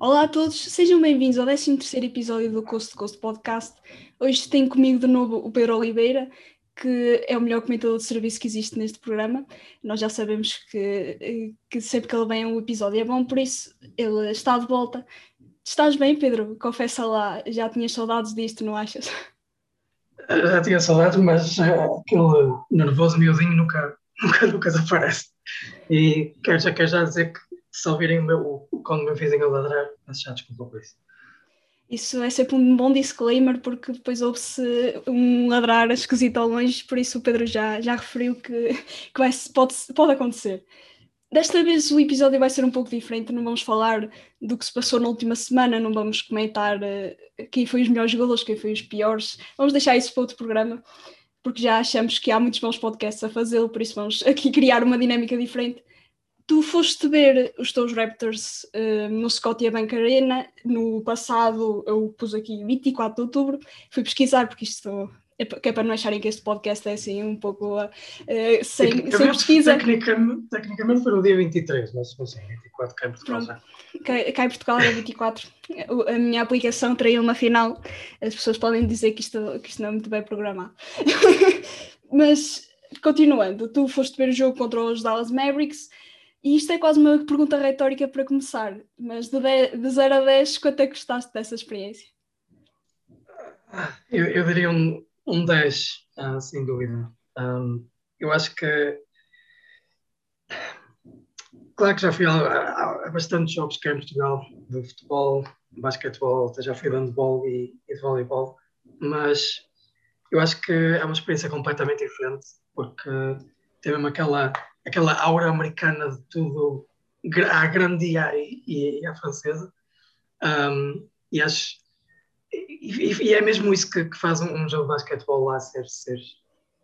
Olá a todos, sejam bem-vindos ao 13 episódio do Coast to Coast Podcast. Hoje tenho comigo de novo o Pedro Oliveira, que é o melhor comentador de serviço que existe neste programa. Nós já sabemos que, que sempre que ele vem um episódio é bom, por isso ele está de volta. Estás bem, Pedro? Confessa lá, já tinhas saudades disto, não achas? Já tinha saudades, mas uh, aquele nervoso miudinho nunca, nunca, nunca desaparece. E quero já, quero já dizer que se ouvirem o meu, quando me fizem a ladrar, peço já desculpa por isso. Isso é sempre um bom disclaimer, porque depois ouve-se um ladrar esquisito ao longe, por isso o Pedro já, já referiu que, que vai, pode, pode acontecer. Desta vez o episódio vai ser um pouco diferente, não vamos falar do que se passou na última semana, não vamos comentar uh, quem foi os melhores jogadores, quem foi os piores, vamos deixar isso para outro programa, porque já achamos que há muitos bons podcasts a fazê-lo, por isso vamos aqui criar uma dinâmica diferente. Tu foste ver os teus Raptors uh, no Scotiabank Arena no passado, eu pus aqui 24 de outubro, fui pesquisar porque isto é para não acharem que este podcast é assim um pouco uh, sem, sem pesquisa. Tecnicamente, tecnicamente foi no dia 23, mas assim, 24 cá em Portugal já. Cá, cá em Portugal é 24. A minha aplicação traiu uma final. As pessoas podem dizer que isto, que isto não é muito bem programado. mas, continuando, tu foste ver o jogo contra os Dallas Mavericks e isto é quase uma pergunta retórica para começar, mas de, 10, de 0 a 10, quanto é que gostaste dessa experiência? Eu, eu diria um, um 10, uh, ah, sem dúvida. Um, eu acho que. Claro que já fui a, a, a bastantes jogos cá em Portugal, de futebol, basquetebol, já fui de handball e, e de voleibol, mas eu acho que é uma experiência completamente diferente, porque tem aquela, aquela aura americana de tudo à grande e à, e, à francesa. Um, e acho e, e, é mesmo isso que, que faz um, um, jogo de basquetebol lá ser, ser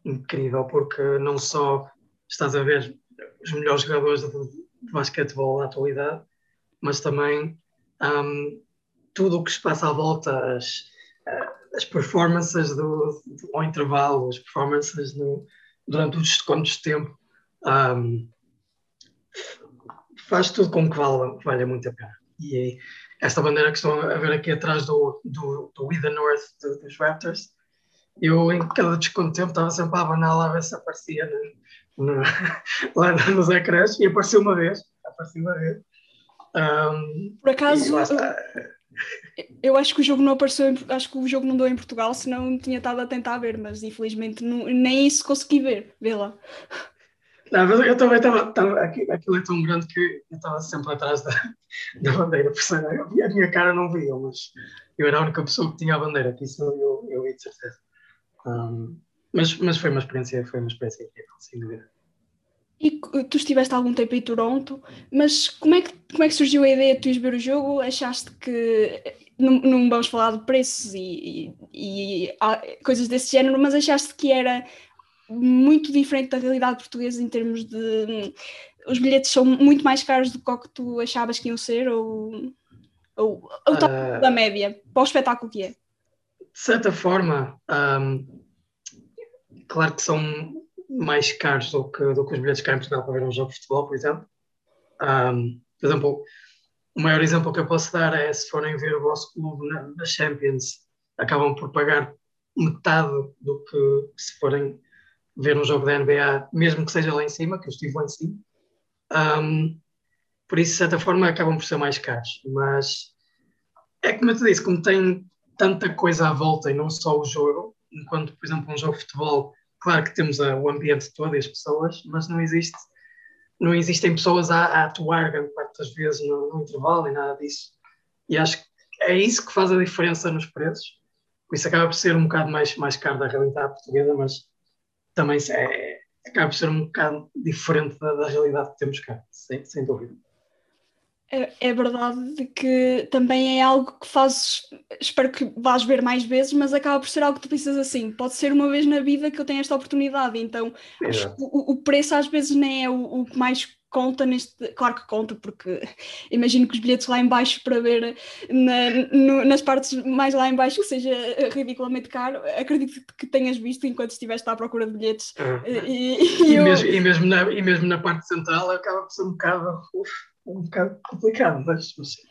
incrível, porque não só estás a ver os melhores jogadores de, de basquetebol da atualidade, mas também um, tudo o que se passa à volta, as, as performances do, do, ao intervalo, as performances no, durante os segundos de tempo, um, faz tudo com que vale muito a pena. E esta bandeira que estão a ver aqui atrás do, do, do We the North do, dos Raptors, eu em cada desconto tempo estava sempre a abanar lá a ver se aparecia no, no, lá nos ecrãs e apareceu uma vez, apareceu uma vez. Um, Por acaso, eu acho que o jogo não apareceu, acho que o jogo não deu em Portugal, senão tinha estado a tentar ver, mas infelizmente não, nem isso consegui ver, vê lá. Não, eu também estava. Aquilo é tão grande que eu estava sempre atrás da, da bandeira. A minha cara não via, mas eu era a única pessoa que tinha a bandeira, que isso eu, eu vi de certeza. Um, mas, mas foi uma experiência, foi uma experiência incrível, sem dúvida. E tu estiveste algum tempo em Toronto, mas como é que, como é que surgiu a ideia de tu ires ver o jogo? Achaste que. Não, não vamos falar de preços e, e, e coisas desse género, mas achaste que era muito diferente da realidade portuguesa em termos de os bilhetes são muito mais caros do que o que tu achavas que iam ser ou, ou, ou uh, da média para o espetáculo que é? De certa forma, um, claro que são mais caros do que, do que os bilhetes cá em Portugal para ver um jogo de futebol, por exemplo. Um, por exemplo, o maior exemplo que eu posso dar é se forem ver o vosso clube na, na Champions, acabam por pagar metade do que se forem ver um jogo da NBA, mesmo que seja lá em cima, que eu estive lá em cima. Um, por isso, de certa forma, acabam por ser mais caros. Mas é como eu te disse, como tem tanta coisa à volta e não só o jogo, enquanto, por exemplo, um jogo de futebol, claro que temos o ambiente todo e as pessoas, mas não existe não existem pessoas a, a atuar grande parte das vezes no, no, intervalo e nada disso. E acho que é isso que faz a diferença nos preços. Por isso acaba por ser um bocado mais, mais caro da realidade portuguesa, mas também é, acaba por ser um bocado diferente da, da realidade que temos cá, sem, sem dúvida. É, é verdade que também é algo que fazes, espero que vás ver mais vezes, mas acaba por ser algo que tu pensas assim, pode ser uma vez na vida que eu tenho esta oportunidade, então o, o, preço às vezes nem é o, o que mais conta neste. Claro que conta, porque imagino que os bilhetes lá embaixo para ver na, no, nas partes mais lá embaixo que seja ridiculamente caro. Acredito que tenhas visto enquanto estiveste à procura de bilhetes. Uhum. E, e, e, eu... mesmo, e, mesmo na, e mesmo na parte central acaba por ser um bocado. Um bocado complicado, mas, mas.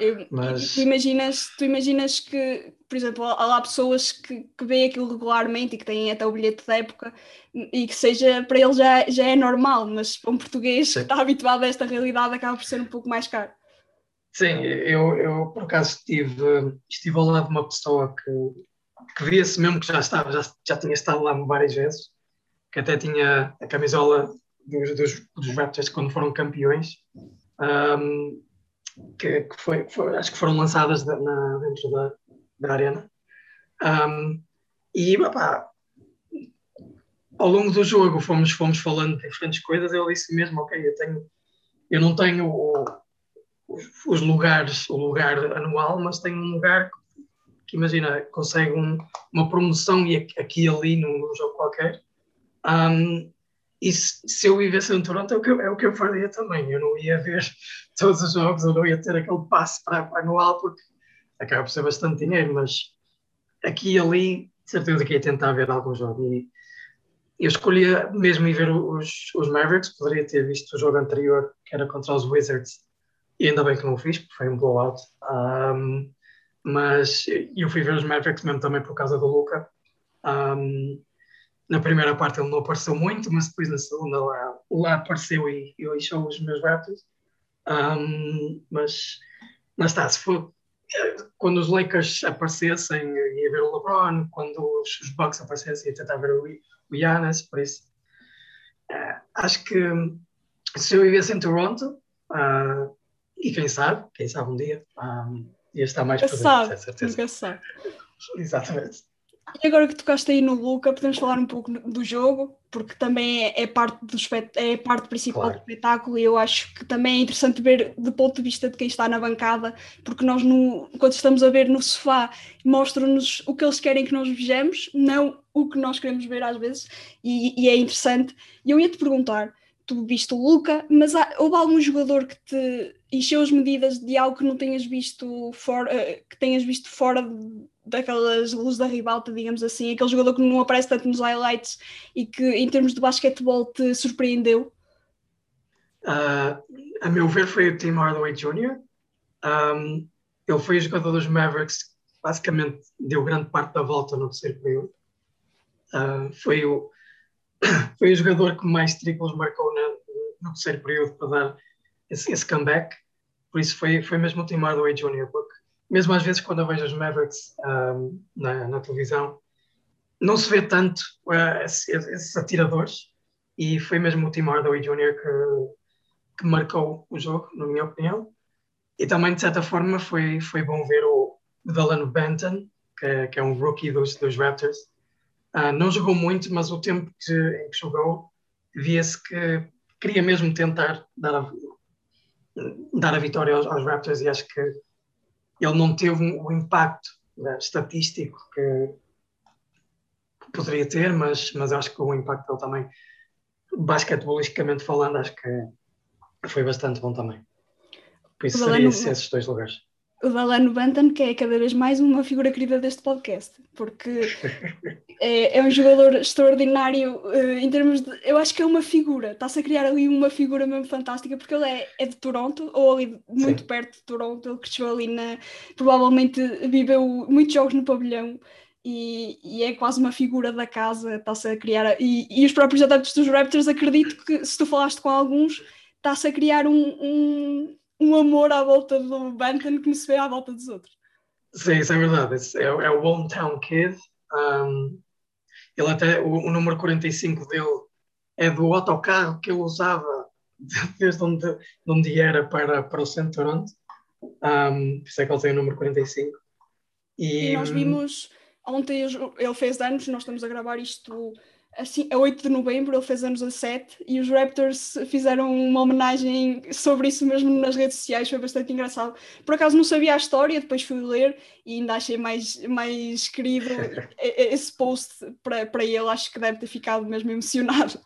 Eu, Mas... tu, imaginas, tu imaginas que, por exemplo, há lá pessoas que, que veem aquilo regularmente e que têm até o bilhete da época e que seja para eles já, já é normal, mas para um português Sim. que está habituado a esta realidade acaba por ser um pouco mais caro. Sim, eu, eu por acaso estive, estive ao lado de uma pessoa que, que via-se mesmo que já estava, já, já tinha estado lá várias vezes, que até tinha a camisola dos, dos, dos Raptors quando foram campeões. Um, que, que foi, foi, acho que foram lançadas de, na, dentro da, da arena. Um, e ao longo do jogo fomos, fomos falando de diferentes coisas. Eu disse mesmo, ok, eu, tenho, eu não tenho o, os, lugares, o lugar anual, mas tenho um lugar que, que imagina, consegue um, uma promoção e aqui e ali num, num jogo qualquer. Um, e se, se, eu vivesse em Toronto é o, que eu, é o que eu faria também. Eu não ia ver todos os jogos, eu não ia ter aquele passe para, para anual, porque acaba por ser bastante dinheiro, mas aqui e ali, certeza que ia tentar ver algum jogo. E eu escolhia mesmo ir ver os, os Mavericks, poderia ter visto o jogo anterior, que era contra os Wizards, e ainda bem que não o fiz, porque foi um blowout. Um, mas eu fui ver os Mavericks mesmo também por causa do Luca. Um, na primeira parte ele não apareceu muito, mas depois na segunda lá, lá apareceu e eu encheu os meus Raptors. Um, mas, mas está, se for quando os Lakers aparecessem, ia ver o LeBron, quando os, os Bucks aparecessem, ia tentar ver o, o Giannis, por isso. Uh, acho que se eu vivesse em Toronto, uh, e quem sabe, quem sabe um dia, um, ia estar mais presente, sabe, certeza. Nunca sabe. Exatamente. E agora que tocaste aí no Luca, podemos falar um pouco do jogo, porque também é, é parte, do é parte principal claro. do espetáculo e eu acho que também é interessante ver do ponto de vista de quem está na bancada, porque nós, no, quando estamos a ver no sofá, mostram-nos o que eles querem que nós vejamos, não o que nós queremos ver às vezes, e, e é interessante. E eu ia te perguntar: tu viste o Luca, mas há, houve algum jogador que te encheu as medidas de algo que não tenhas visto fora, eh, que tenhas visto fora daquelas luzes da ribalta, digamos assim, aquele jogador que não aparece tanto nos highlights e que em termos de basquetebol te surpreendeu? Uh, a meu ver foi o Tim Hardaway Jr. Um, ele foi o jogador dos Mavericks, basicamente deu grande parte da volta no terceiro período. Uh, foi, o, foi o jogador que mais triplos marcou na, no terceiro período para dar esse, esse, comeback. Por isso foi, foi mesmo o Tim Hardaway Jr., porque mesmo às vezes quando eu vejo os Mavericks um, na, na, televisão, não se vê tanto uh, esses, esses, atiradores e foi mesmo o Tim Hardaway Jr. que, que marcou o jogo, na minha opinião. E também, de certa forma, foi, foi bom ver o Delano Benton, que, que é um rookie dos, dos Raptors. Uh, não jogou muito, mas o tempo que, em que jogou, via-se que queria mesmo tentar dar a, dar a vitória aos, aos Raptors e acho que ele não teve o impacto né, estatístico que poderia ter, mas, mas acho que o impacto dele também, basquetebolisticamente falando, acho que foi bastante bom também. Por isso seria esses dois lugares o Dalano Bantan, que é cada vez mais uma figura querida deste podcast, porque é, é um jogador extraordinário uh, em termos de. Eu acho que é uma figura, está-se a criar ali uma figura mesmo fantástica, porque ele é, é de Toronto, ou ali muito Sim. perto de Toronto, ele cresceu ali na. Provavelmente viveu muitos jogos no pavilhão. E, e é quase uma figura da casa, está-se a criar. E, e os próprios adeptos dos Raptors, acredito que se tu falaste com alguns, está-se a criar um, um um amor à volta do Banton que me se vê à volta dos outros. Sim, isso é verdade. é, é o Hometown Kid. Um, ele até, o, o, número 45 dele é do autocarro que ele usava desde onde, de onde era para, para o centro de Toronto. Um, por isso é que ele tem o número 45. E, e nós vimos, ontem ele fez anos, nós estamos a gravar isto assim, a 8 de novembro, ele fez anos a 7 e os Raptors fizeram uma homenagem sobre isso mesmo nas redes sociais, foi bastante engraçado. Por acaso não sabia a história, depois fui ler e ainda achei mais, mais querido esse post para, para ele, acho que deve ter ficado mesmo emocionado.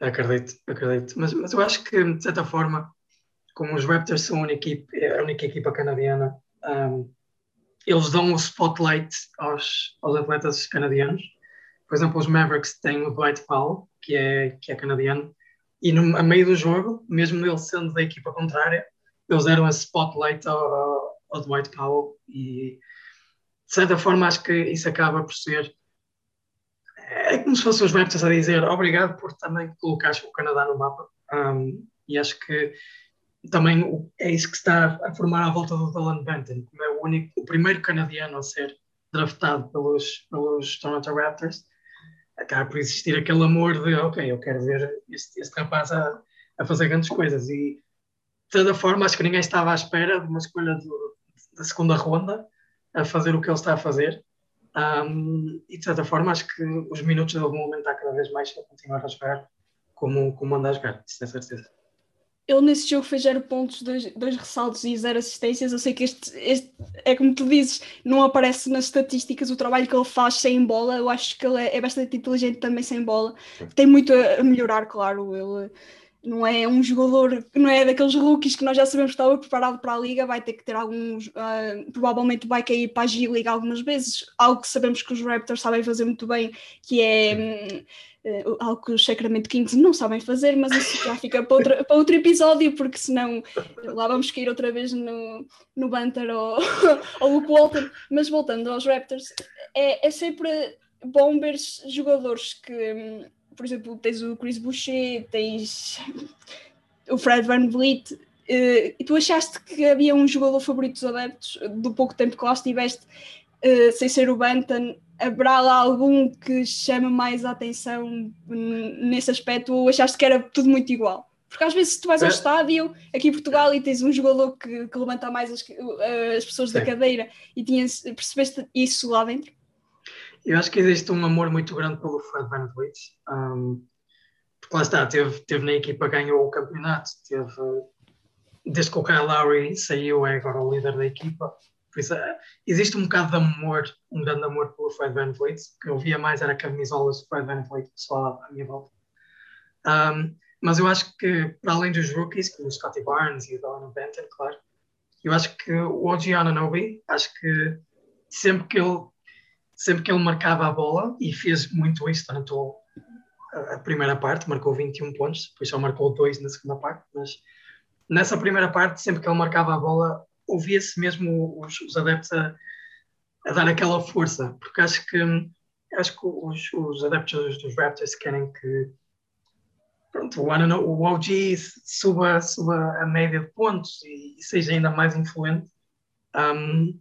Acredito, acredito. Mas, mas eu acho que, de certa forma, como os Raptors são a única equipa, a única equipa canadiana, um, eles dão o spotlight aos, aos atletas canadianos por exemplo, os Mavericks têm o Dwight Powell, que é, que é canadiano, e no, a meio do jogo, mesmo ele sendo da equipa contrária, eles deram a spotlight ao, ao Dwight Powell e de certa forma acho que isso acaba por ser é como se fossem os Raptors a dizer obrigado por também colocares o Canadá no mapa. Um, e acho que também é isso que está a formar a volta do Dylan Benton, como é o único, o primeiro canadiano a ser draftado pelos, pelos Toronto Raptors, acaba por existir aquele amor de ok, eu quero ver este, este rapaz a, a fazer grandes coisas. E de toda forma acho que ninguém estava à espera de uma escolha do, da segunda ronda a fazer o que ele está a fazer. Um, e de certa forma acho que os minutos dele vão aumentar cada vez mais se continuar a jogar como, como anda a jogar, isso é certeza ele nesse jogo fez 0 pontos, 2 ressaltos e 0 assistências. Eu sei que este, este, é como tu dizes, não aparece nas estatísticas o trabalho que ele faz sem bola. Eu acho que ele é, é bastante inteligente também sem bola. Tem muito a melhorar, claro. Ele não é um jogador, não é daqueles rookies que nós já sabemos que estava preparado para a liga, vai ter que ter alguns, uh, provavelmente vai cair para a G-League algumas vezes, algo que sabemos que os Raptors sabem fazer muito bem, que é um, uh, algo que os Sacramento Kings não sabem fazer, mas isso já fica para outro, para outro episódio, porque senão lá vamos cair outra vez no, no Banter ou, ou Luke Walton, mas voltando aos Raptors, é, é sempre bom ver jogadores que um, por exemplo, tens o Chris Boucher, tens o Fred Van Vliet, uh, e tu achaste que havia um jogador favorito dos adeptos do pouco tempo que lá estiveste, uh, sem ser o Banton, haverá lá algum que chame mais a atenção nesse aspecto ou achaste que era tudo muito igual? Porque às vezes tu vais ao é. estádio aqui em Portugal e tens um jogador que, que levanta mais as, as pessoas Sim. da cadeira e tinhas, percebeste isso lá dentro? Eu acho que existe um amor muito grande pelo Fred Van Vliet. Um, porque lá está, teve, teve na equipa, ganhou o campeonato, teve, desde que o Kyle Lowry saiu, é agora o líder da equipa. Por isso, é, existe um bocado de amor, um grande amor pelo Fred Van Vliet. Que eu via mais era camisolas do Fred Van Vliet pessoal à minha volta. Um, mas eu acho que, para além dos rookies, como o Scotty Barnes e o Donovan Benton, claro, eu acho que o OG Ananobi, acho que sempre que ele sempre que ele marcava a bola, e fez muito isso durante a primeira parte, marcou 21 pontos, depois só marcou dois na segunda parte, mas nessa primeira parte, sempre que ele marcava a bola, ouvia-se mesmo os, os adeptos a, a, dar aquela força, porque acho que acho que os, os adeptos dos Raptors querem que pronto, o, o OG suba, suba a média de pontos e, e seja ainda mais influente. Um,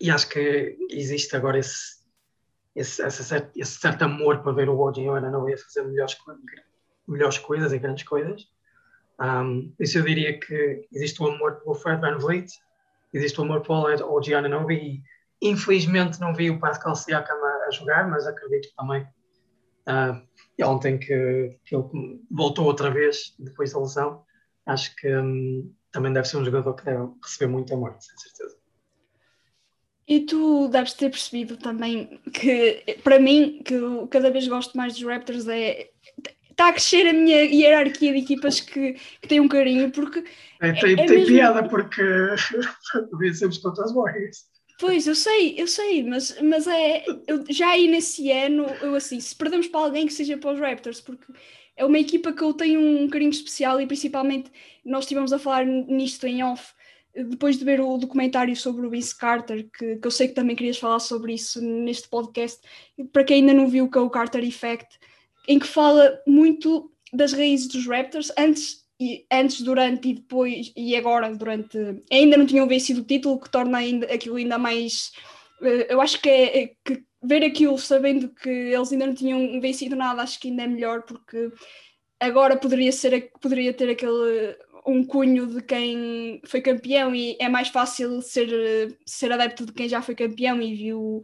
e acho que existe agora esse, esse, esse, certo, esse certo amor para ver o OG não ia fazer melhores, melhores coisas e grandes coisas. Um, isso eu diria que existe o amor pelo Fred Van Vliet, existe o amor pelo OG Ananobi e infelizmente não vi o Pascal Siakam a, a jogar, mas acredito também uh, ontem que, que ele voltou outra vez depois da lesão. Acho que um, também deve ser um jogador que deve receber muito amor, sem certeza. E tu deves ter percebido também que, para mim, que eu cada vez gosto mais dos Raptors é. Está a crescer a minha hierarquia de equipas que, que têm um carinho, porque. É, tem, é, é tem mesmo... piada, porque vencemos contra as Warriors. Pois, eu sei, eu sei, mas, mas é. Eu, já aí nesse ano, eu assim, se perdemos para alguém que seja para os Raptors, porque é uma equipa que eu tenho um carinho especial e principalmente nós estivemos a falar nisto em off depois de ver o documentário sobre o Vince Carter, que, que, eu sei que também querias falar sobre isso neste podcast, para quem ainda não viu, que é o Carter Effect, em que fala muito das raízes dos Raptors, antes, e, antes durante e depois, e agora, durante. Ainda não tinham vencido o título, que torna ainda, aquilo ainda mais. Eh, eu acho que é, é que ver aquilo sabendo que eles ainda não tinham vencido nada, acho que ainda é melhor, porque agora poderia, ser, poderia ter aquele um cunho de quem foi campeão e é mais fácil ser, ser adepto de quem já foi campeão e viu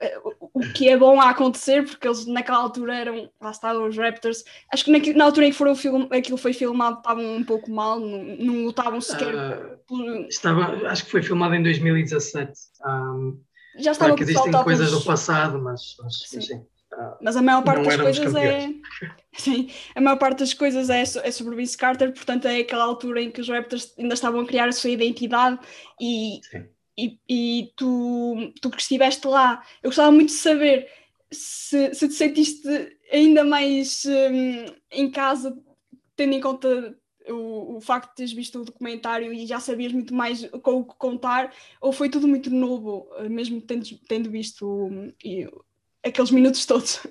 eh, o que é bom a acontecer, porque eles naquela altura eram, lá estavam os Raptors. Acho que na, na altura em que foram film, aquilo foi filmado estavam um pouco mal, não, não lutavam sequer. Uh, por... estava, acho que foi filmado em 2017. Um, Já estava claro que existem coisas do passado, mas, mas sim. sim. Mas a maior parte das coisas é. Sim, a maior parte das coisas é, é sobre Vince Carter, portanto é aquela altura em que os Raptors ainda estavam a criar a sua identidade e, e, e, tu, tu que estiveste lá, eu gostava muito de saber se, se te sentiste ainda mais um, em casa tendo em conta o, o facto de teres visto o documentário e já sabias muito mais com o que contar, ou foi tudo muito novo, mesmo tendo, tendo visto aqueles minutos todos?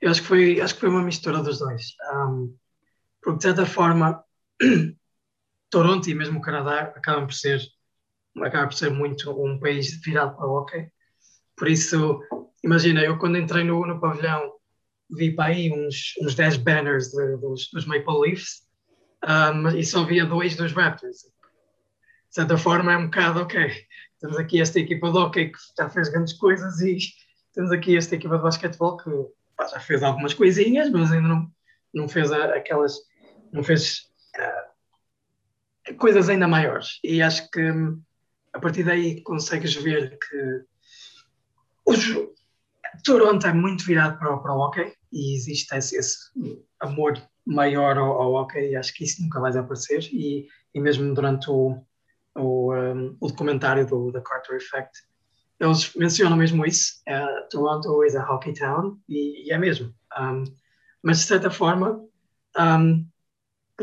Eu acho que foi, acho que foi uma mistura dos dois. Um, porque, de certa forma, Toronto e mesmo o Canadá acabam por ser, acabam por ser muito um país virado para o hockey. Por isso, imagina, eu quando entrei no, no pavilhão vi para aí uns, uns 10 banners de, dos, dos Maple Leafs um, e só via dois dos Raptors. De certa forma é um bocado, ok, temos aqui esta equipa de hockey que já fez grandes coisas e temos aqui esta equipa de basquetebol que pá, já fez algumas coisinhas, mas ainda não, não fez aquelas, não fez uh, coisas ainda maiores. E acho que a partir daí consegues ver que os, Toronto é muito virado para, para o hockey e existe esse, esse amor maior ao, ao hockey e acho que isso nunca vai desaparecer e, e mesmo durante o, o, um, o documentário do The Carter Effect eles mencionam mesmo isso uh, Toronto is a hockey town e, e é mesmo. Um, mas de certa forma um,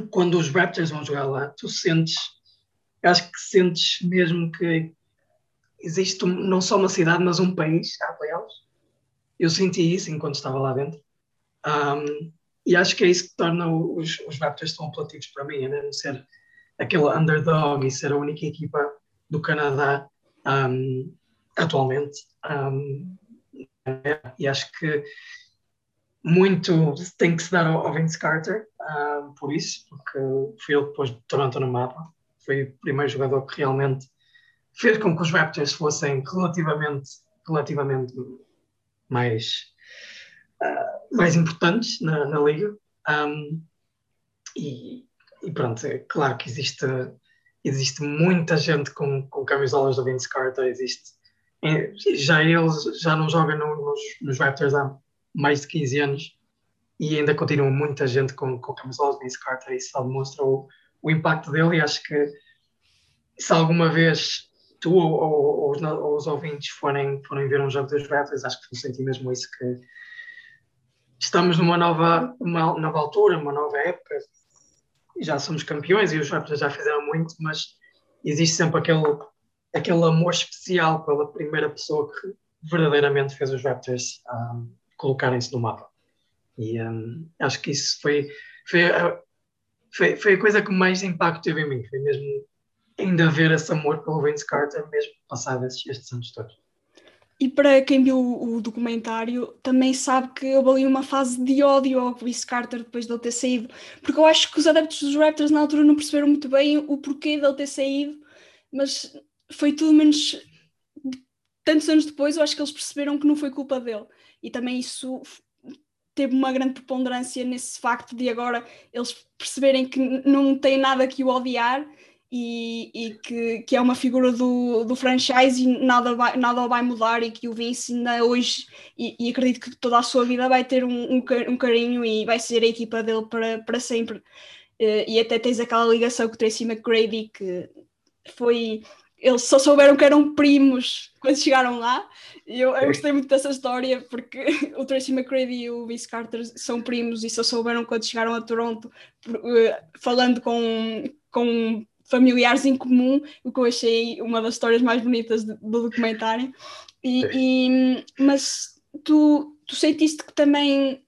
quando os Raptors vão jogar lá tu sentes acho que sentes mesmo que existe não só uma cidade mas um país a apoiá-los. Eu senti isso enquanto estava lá dentro. E acho que é isso que torna os, os Raptors tão apelativos para mim, é mesmo ser aquele underdog e ser a única equipa do Canadá um, atualmente. Um, e acho que muito tem que se dar ao, Vince Carter por isso, porque foi ele que pôs Toronto no mapa. Foi o primeiro jogador que realmente fez com que os Raptors fossem relativamente, relativamente mais uh, mais importantes na, na liga. Um, e, e, pronto, é claro que existe, existe muita gente com, com camisolas do Vince Carter, existe. É, já ele já não joga no, nos, nos Raptors há mais de 15 anos e ainda continua muita gente com, com camisolas do Vince Carter isso só demonstra o, o impacto dele e acho que se alguma vez tu ou, ou, ou, os, ou, os, ouvintes forem, forem ver um jogo dos Raptors, acho que vão sentir mesmo isso que estamos numa nova, uma nova altura, uma nova época. Já somos campeões e os Raptors já fizeram muito, mas existe sempre aquele, aquele amor especial pela primeira pessoa que verdadeiramente fez os Raptors um, colocarem-se no mapa. E um, acho que isso foi, foi, a, foi, foi a coisa que mais impacto teve em mim. Foi mesmo ainda ver esse amor pelo Vince Carter, mesmo passados estes, estes anos todos. E para quem viu o, documentário, também sabe que houve ali uma fase de ódio ao Vince Carter depois de ele ter saído, porque eu acho que os adeptos dos Raptors na altura não perceberam muito bem o porquê de ele ter saído, mas foi tudo menos. Tantos anos depois, eu acho que eles perceberam que não foi culpa dele. E também isso teve uma grande preponderância nesse facto de agora eles perceberem que não tem nada que o odiar e, e que, que, é uma figura do, do franchise e nada, vai, nada vai mudar e que o Vince ainda hoje e, e acredito que toda a sua vida vai ter um, um, carinho e vai ser a equipa dele para, para sempre uh, e até tens aquela ligação com o Tracy McGrady que foi eles só souberam que eram primos quando chegaram lá. E eu, eu gostei muito dessa história porque o Tracy McGrady e o Vince Carter são primos e só souberam quando chegaram a Toronto, uh, falando com, com familiares em comum, o que eu achei uma das histórias mais bonitas do, do documentário. E, e, mas tu, tu sentiste que também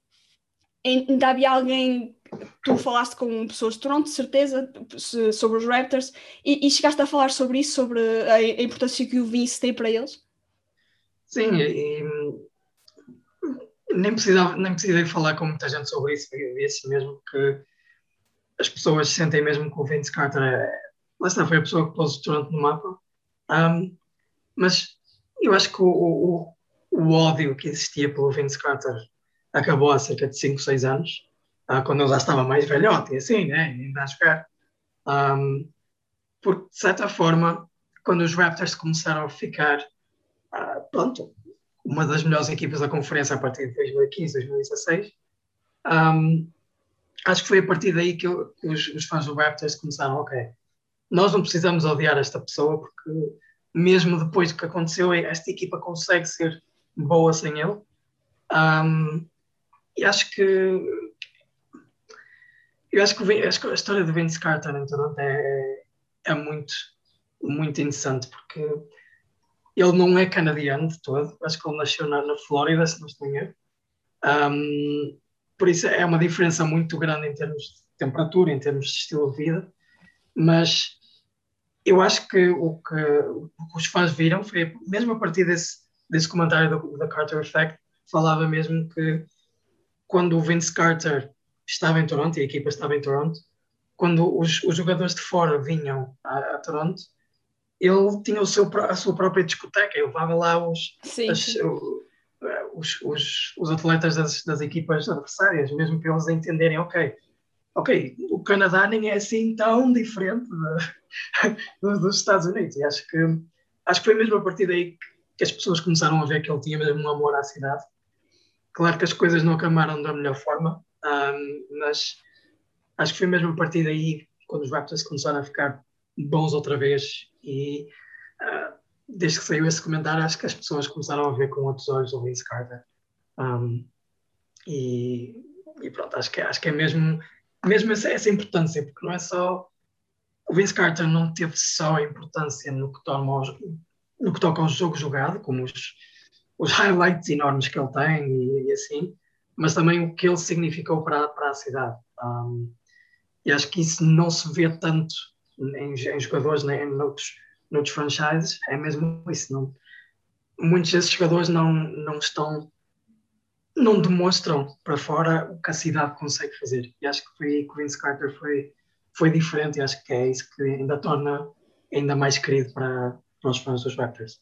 ainda havia alguém, tu falaste com pessoas de Toronto, de certeza, sobre os Raptors, e, e chegaste a falar sobre isso, sobre a, a, importância que o Vince tem para eles? Sim, e, nem, precisava, nem precisei falar com muita gente sobre isso, eu disse mesmo que as pessoas sentem mesmo que o Vince Carter é, lá está, foi a pessoa que pôs o Toronto no mapa. Um, mas eu acho que o, o, o, ódio que existia pelo Vince Carter acabou há cerca de 5, 6 anos, uh, quando ele já estava mais velhote e assim, né, a jogar. Um, porque, de certa forma, quando os Raptors começaram a ficar, uh, pronto, uma das melhores equipas da conferência a partir de 2015, 2016, um, acho que foi a partir daí que, eu, que os, os, fãs do Raptors começaram, ok, nós não precisamos odiar esta pessoa porque mesmo depois do que aconteceu, esta equipa consegue ser boa sem ele. Um, e acho que eu acho que, acho que a história de Vince Carter em Toronto é, é muito, muito interessante porque ele não é canadiano de todo, acho que ele nasceu na, na Flórida, se não estou em. Um, por isso é uma diferença muito grande em termos de temperatura, em termos de estilo de vida, mas eu acho que o que, o que os fãs viram foi, mesmo a partir desse, desse comentário da Carter Effect, falava mesmo que quando o Vince Carter estava em Toronto e a equipa estava em Toronto, quando os, os jogadores de fora vinham a, a, Toronto, ele tinha o seu, a sua própria discoteca, ele levava lá os, sim, as, sim. Os, os, os, atletas das, das equipas adversárias, mesmo para eles entenderem, ok, ok, o Canadá nem é assim tão diferente de, dos Estados Unidos. E acho que, acho que foi mesmo a partir daí que as pessoas começaram a ver que ele tinha mesmo um amor à cidade. Claro que as coisas não acabaram da melhor forma, um, mas acho que foi mesmo a partir daí quando os Raptors começaram a ficar bons outra vez e uh, desde que saiu esse comentário acho que as pessoas começaram a ver com outros olhos o Vince Carter um, e, e, pronto, acho que, acho que é mesmo mesmo essa, essa importância, porque não é só. O Vince Carter não teve só a importância no que, no que toca ao jogo jogado, como os, os highlights enormes que ele tem e, e, assim, mas também o que ele significou para, para a cidade. Um, e acho que isso não se vê tanto em, em jogadores, nem em noutros, noutros franchises, é mesmo isso. Não, muitos desses jogadores não, não estão não demonstram para fora o que a cidade consegue fazer. E acho que foi que Vince Carter foi, foi diferente e acho que é isso que ainda torna ainda mais querido para, para os fãs dos Raptors.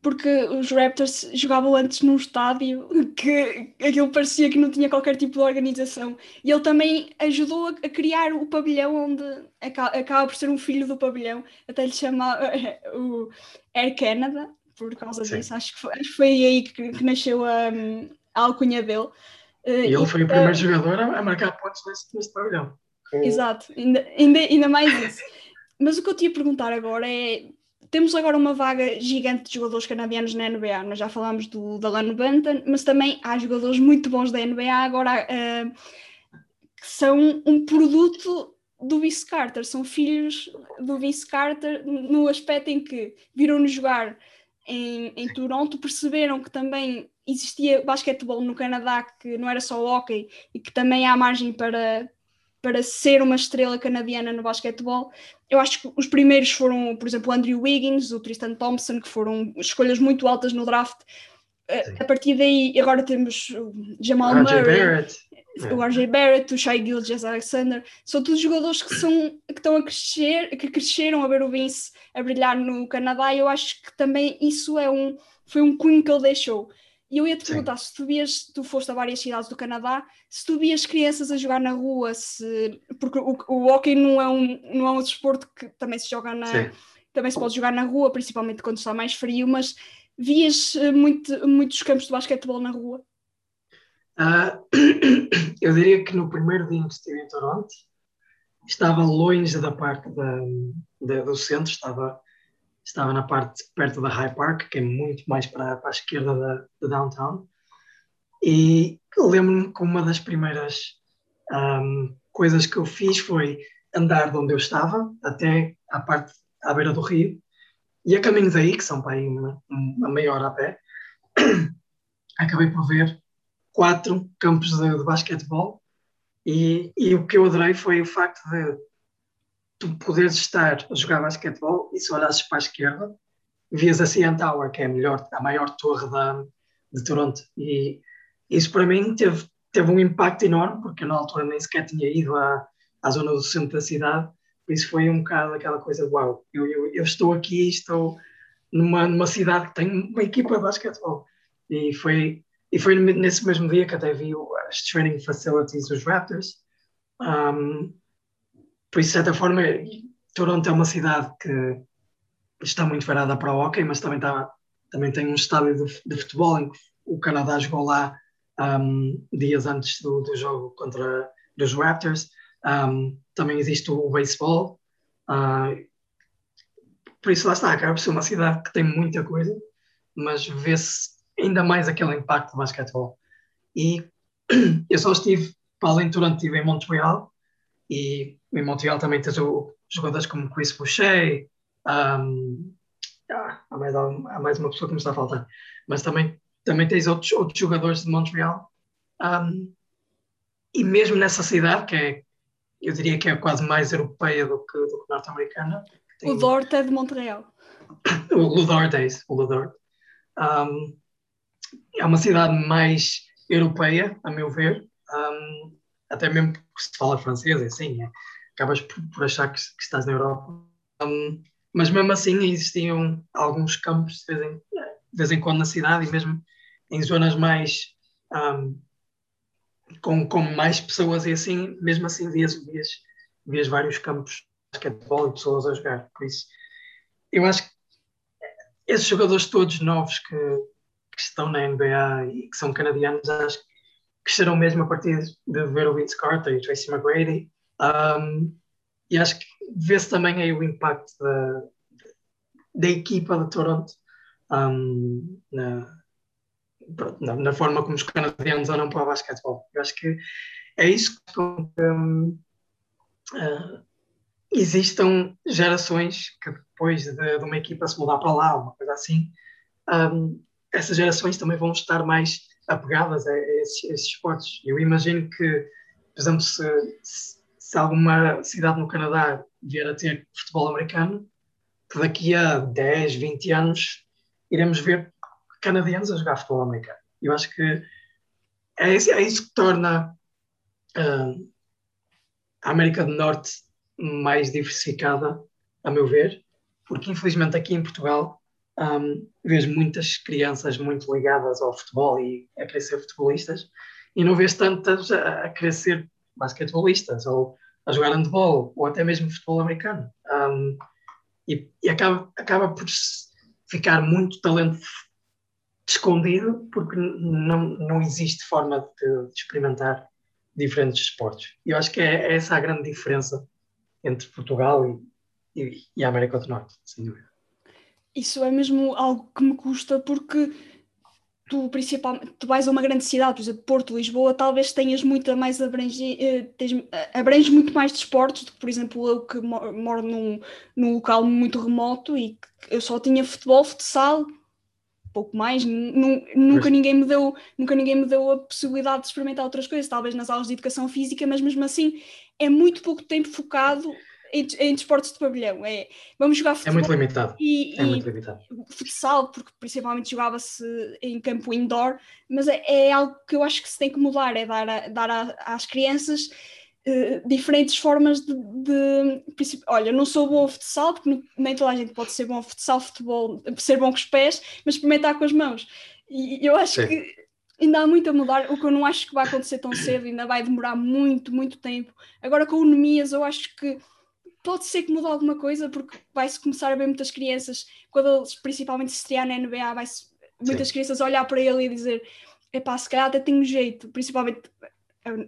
Porque os Raptors jogavam antes num estádio que aquilo parecia que não tinha qualquer tipo de organização. E ele também ajudou a, a criar o pavilhão onde acaba, acaba, por ser um filho do pavilhão, até lhe chama o Air Canada, por causa Sim. disso. Acho que, foi, acho que foi aí que, que nasceu a, a alcunha dele. Uh, e ele foi o primeiro jogador a, a, marcar pontos nesse, nesse pavilhão. Exato, ainda, ainda, ainda mais isso. Mas o que eu te ia perguntar agora é: temos agora uma vaga gigante de jogadores canadianos na NBA. Nós já falámos do Dalano Banton, mas também há jogadores muito bons da NBA agora uh, que são um produto do Vince Carter, são filhos do Vince Carter no aspecto em que viram-nos jogar em, em Toronto, perceberam que também existia basquetebol no Canadá, que não era só hockey, e que também há margem para, para ser uma estrela canadiana no basquetebol. Eu acho que os primeiros foram, por exemplo, o Andrew Wiggins, o Tristan Thompson, que foram escolhas muito altas no draft. Sim. A partir daí, agora temos o Jamal RJ Murray, Barrett. o RJ Barrett, o Shai Gilgeous Alexander, são todos jogadores que, são, que estão a crescer, que cresceram a ver o Vince a brilhar no Canadá, e eu acho que também isso é um, foi um cunho que ele deixou. E eu ia te perguntar se tu vias, tu foste a várias cidades do Canadá, se tu vias crianças a jogar na rua, se, porque o, o hockey não é, um, não é um desporto que também se joga na. Sim. Também se pode jogar na rua, principalmente quando está mais frio, mas vias eh, muito, muitos campos de basquetebol na rua? Uh, eu diria que no primeiro dia que estive em Toronto, estava longe da parte da, da, do centro, estava estava na parte perto da High Park, que é muito mais para, para a esquerda da, da downtown. E lembro-me que uma das primeiras um, coisas que eu fiz foi andar de onde eu estava até à parte à beira do rio. E a caminho daí, que são para aí uma, uma meia hora a pé, acabei por ver quatro campos de, de basquetebol. E, e o que eu adorei foi o facto de tu poderes estar a jogar basquetebol e se olhasses para a esquerda, vias a CN Tower, que é a, melhor, a maior torre da, de Toronto. E isso para mim teve, teve um impacto enorme, porque eu na altura nem sequer tinha ido à, à zona do centro da cidade. Por isso foi um bocado aquela coisa uau, eu, eu, eu, estou aqui, estou numa, numa cidade que tem uma equipa de basquetebol. E foi, e foi nesse mesmo dia que até vi as training facilities dos Raptors. Um, por isso, de certa forma, Toronto é uma cidade que está muito virada para o hockey, mas também, está, também tem um estádio de, de futebol em que o Canadá jogou lá um, dias antes do, do, jogo contra os Raptors. Um, também existe o, beisebol. Uh, por isso, lá está, acaba por ser uma cidade que tem muita coisa, mas vê-se ainda mais aquele impacto do basquetebol. E eu só estive, para além de Toronto, estive em Montreal, e em Montreal também tens o, jogadores como Chris Boucher, um, ah, há, mais, há mais uma pessoa que me está a faltar, mas também, também tens outros, outros jogadores de Montreal. Um, e mesmo nessa cidade, que é, eu diria que é quase mais europeia do que, do que norte-americana. O Dort é de Montreal. o Ludort é isso, o Ludort. Um, é uma cidade mais europeia, a meu ver, um, até mesmo porque se fala francês, é assim, é, acabas por, por achar que, que, estás na Europa. Um, mas mesmo assim existiam alguns campos de vez, em, de vez em quando na cidade e mesmo em zonas mais um, com, com mais pessoas e assim, mesmo assim vias, vias, vias vários campos de basquetebol e pessoas a jogar. Por isso, eu acho que esses jogadores todos novos que, que estão na NBA e que são canadianos, acho que cresceram mesmo a partir de ver o Vince Carter e Tracy McGrady. Um, e acho que vê-se também aí o impacto da, da equipa de Toronto um, na, na, na, forma como os canadianos olham para o basquetebol. Eu acho que é isso que um, uh, existam gerações que depois de, de, uma equipa se mudar para lá, uma coisa assim, essas gerações também vão estar mais apegadas a, esses, a esses, esportes. Eu imagino que, por exemplo, se, se, alguma cidade no Canadá vier a ter futebol americano, que daqui a 10, 20 anos iremos ver canadianos a jogar futebol americano. Eu acho que é, isso, é isso que torna uh, a América do Norte mais diversificada, a meu ver, porque infelizmente aqui em Portugal um, vejo muitas crianças muito ligadas ao futebol e a querer ser futebolistas e não vês tantas a, a querer ser basquetebolistas ou a jogar handball ou até mesmo futebol americano. Um, e, e acaba, acaba por ficar muito talento escondido porque não, não existe forma de, de experimentar diferentes esportes. E eu acho que é, é, essa a grande diferença entre Portugal e, e, e a América do Norte, sem dúvida. Isso é mesmo algo que me custa porque tu principalmente tu vais a uma grande cidade, por exemplo, Porto, Lisboa, talvez tenhas muito mais abrange, eh, abrange muito mais de esportes do que, por exemplo, eu que moro num, num local muito remoto e eu só tinha futebol, futsal, pouco mais, nunca ninguém me deu, nunca ninguém me deu a possibilidade de experimentar outras coisas, talvez nas aulas de educação física, mas mesmo assim é muito pouco tempo focado em, em desportos de pavilhão. É, vamos jogar futebol. É muito limitado. E, é muito limitado. Futsal, porque principalmente jogava-se em campo indoor, mas é, é, algo que eu acho que se tem que mudar, é dar, a, dar a, às crianças Uh, diferentes formas de, de, Olha, não sou bom a futsal, porque nem toda a gente pode ser bom a futsal, futebol, ser bom com os pés, mas experimentar com as mãos. E eu acho Sim. que ainda há muito a mudar, o que eu não acho que vai acontecer tão cedo, ainda vai demorar muito, muito tempo. Agora com o Nemias, eu acho que pode ser que mude alguma coisa, porque vai-se começar a ver muitas crianças, quando eles principalmente se estrear na NBA, vai muitas Sim. crianças olhar para ele e dizer: epá, se calhar até tem um jeito, principalmente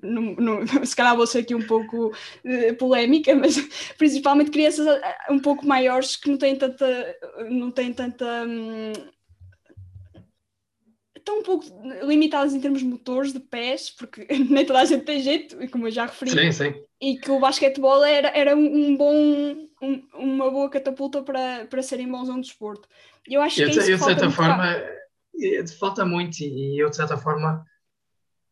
não, não, se calhar vou ser aqui um pouco uh, polémica, mas principalmente crianças eh, um pouco maiores que não têm tanta. Não têm tanta hum, estão um pouco limitadas em termos de motores, de pés, porque nem toda a gente tem jeito, como eu já referi. Sim, sim. E que o basquetebol era, era um, bom, um, uma boa catapulta para, para serem bons a um desporto. Eu acho eu, que é isso eu, de certa forma, falta muito, e eu, de certa forma,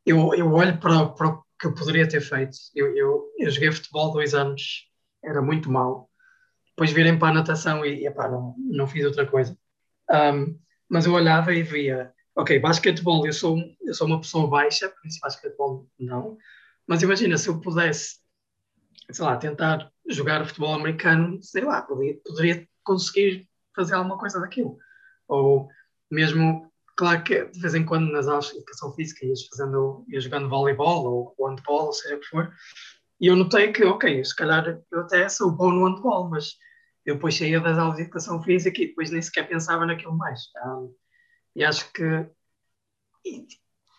eu, eu olho para, para o que eu poderia ter feito. Eu, eu, eu joguei futebol dois anos, era muito mal. Depois virem para a natação e epá, não, não fiz outra coisa. Um, mas eu olhava e via, ok, basquetebol, eu sou, eu sou uma pessoa baixa, por isso basquetebol não. Mas imagina, se eu pudesse, sei lá, tentar jogar futebol americano, sei lá, poderia, poderia conseguir fazer alguma coisa daquilo. Ou mesmo Claro que de vez em quando nas aulas de educação física ias, fazendo, ias jogando voleibol ou, handball, ou seja o que for, e eu notei que, ok, se calhar eu até sou bom no handball, mas eu depois saía das aulas de educação física e depois nem sequer pensava naquilo mais. Um, e acho que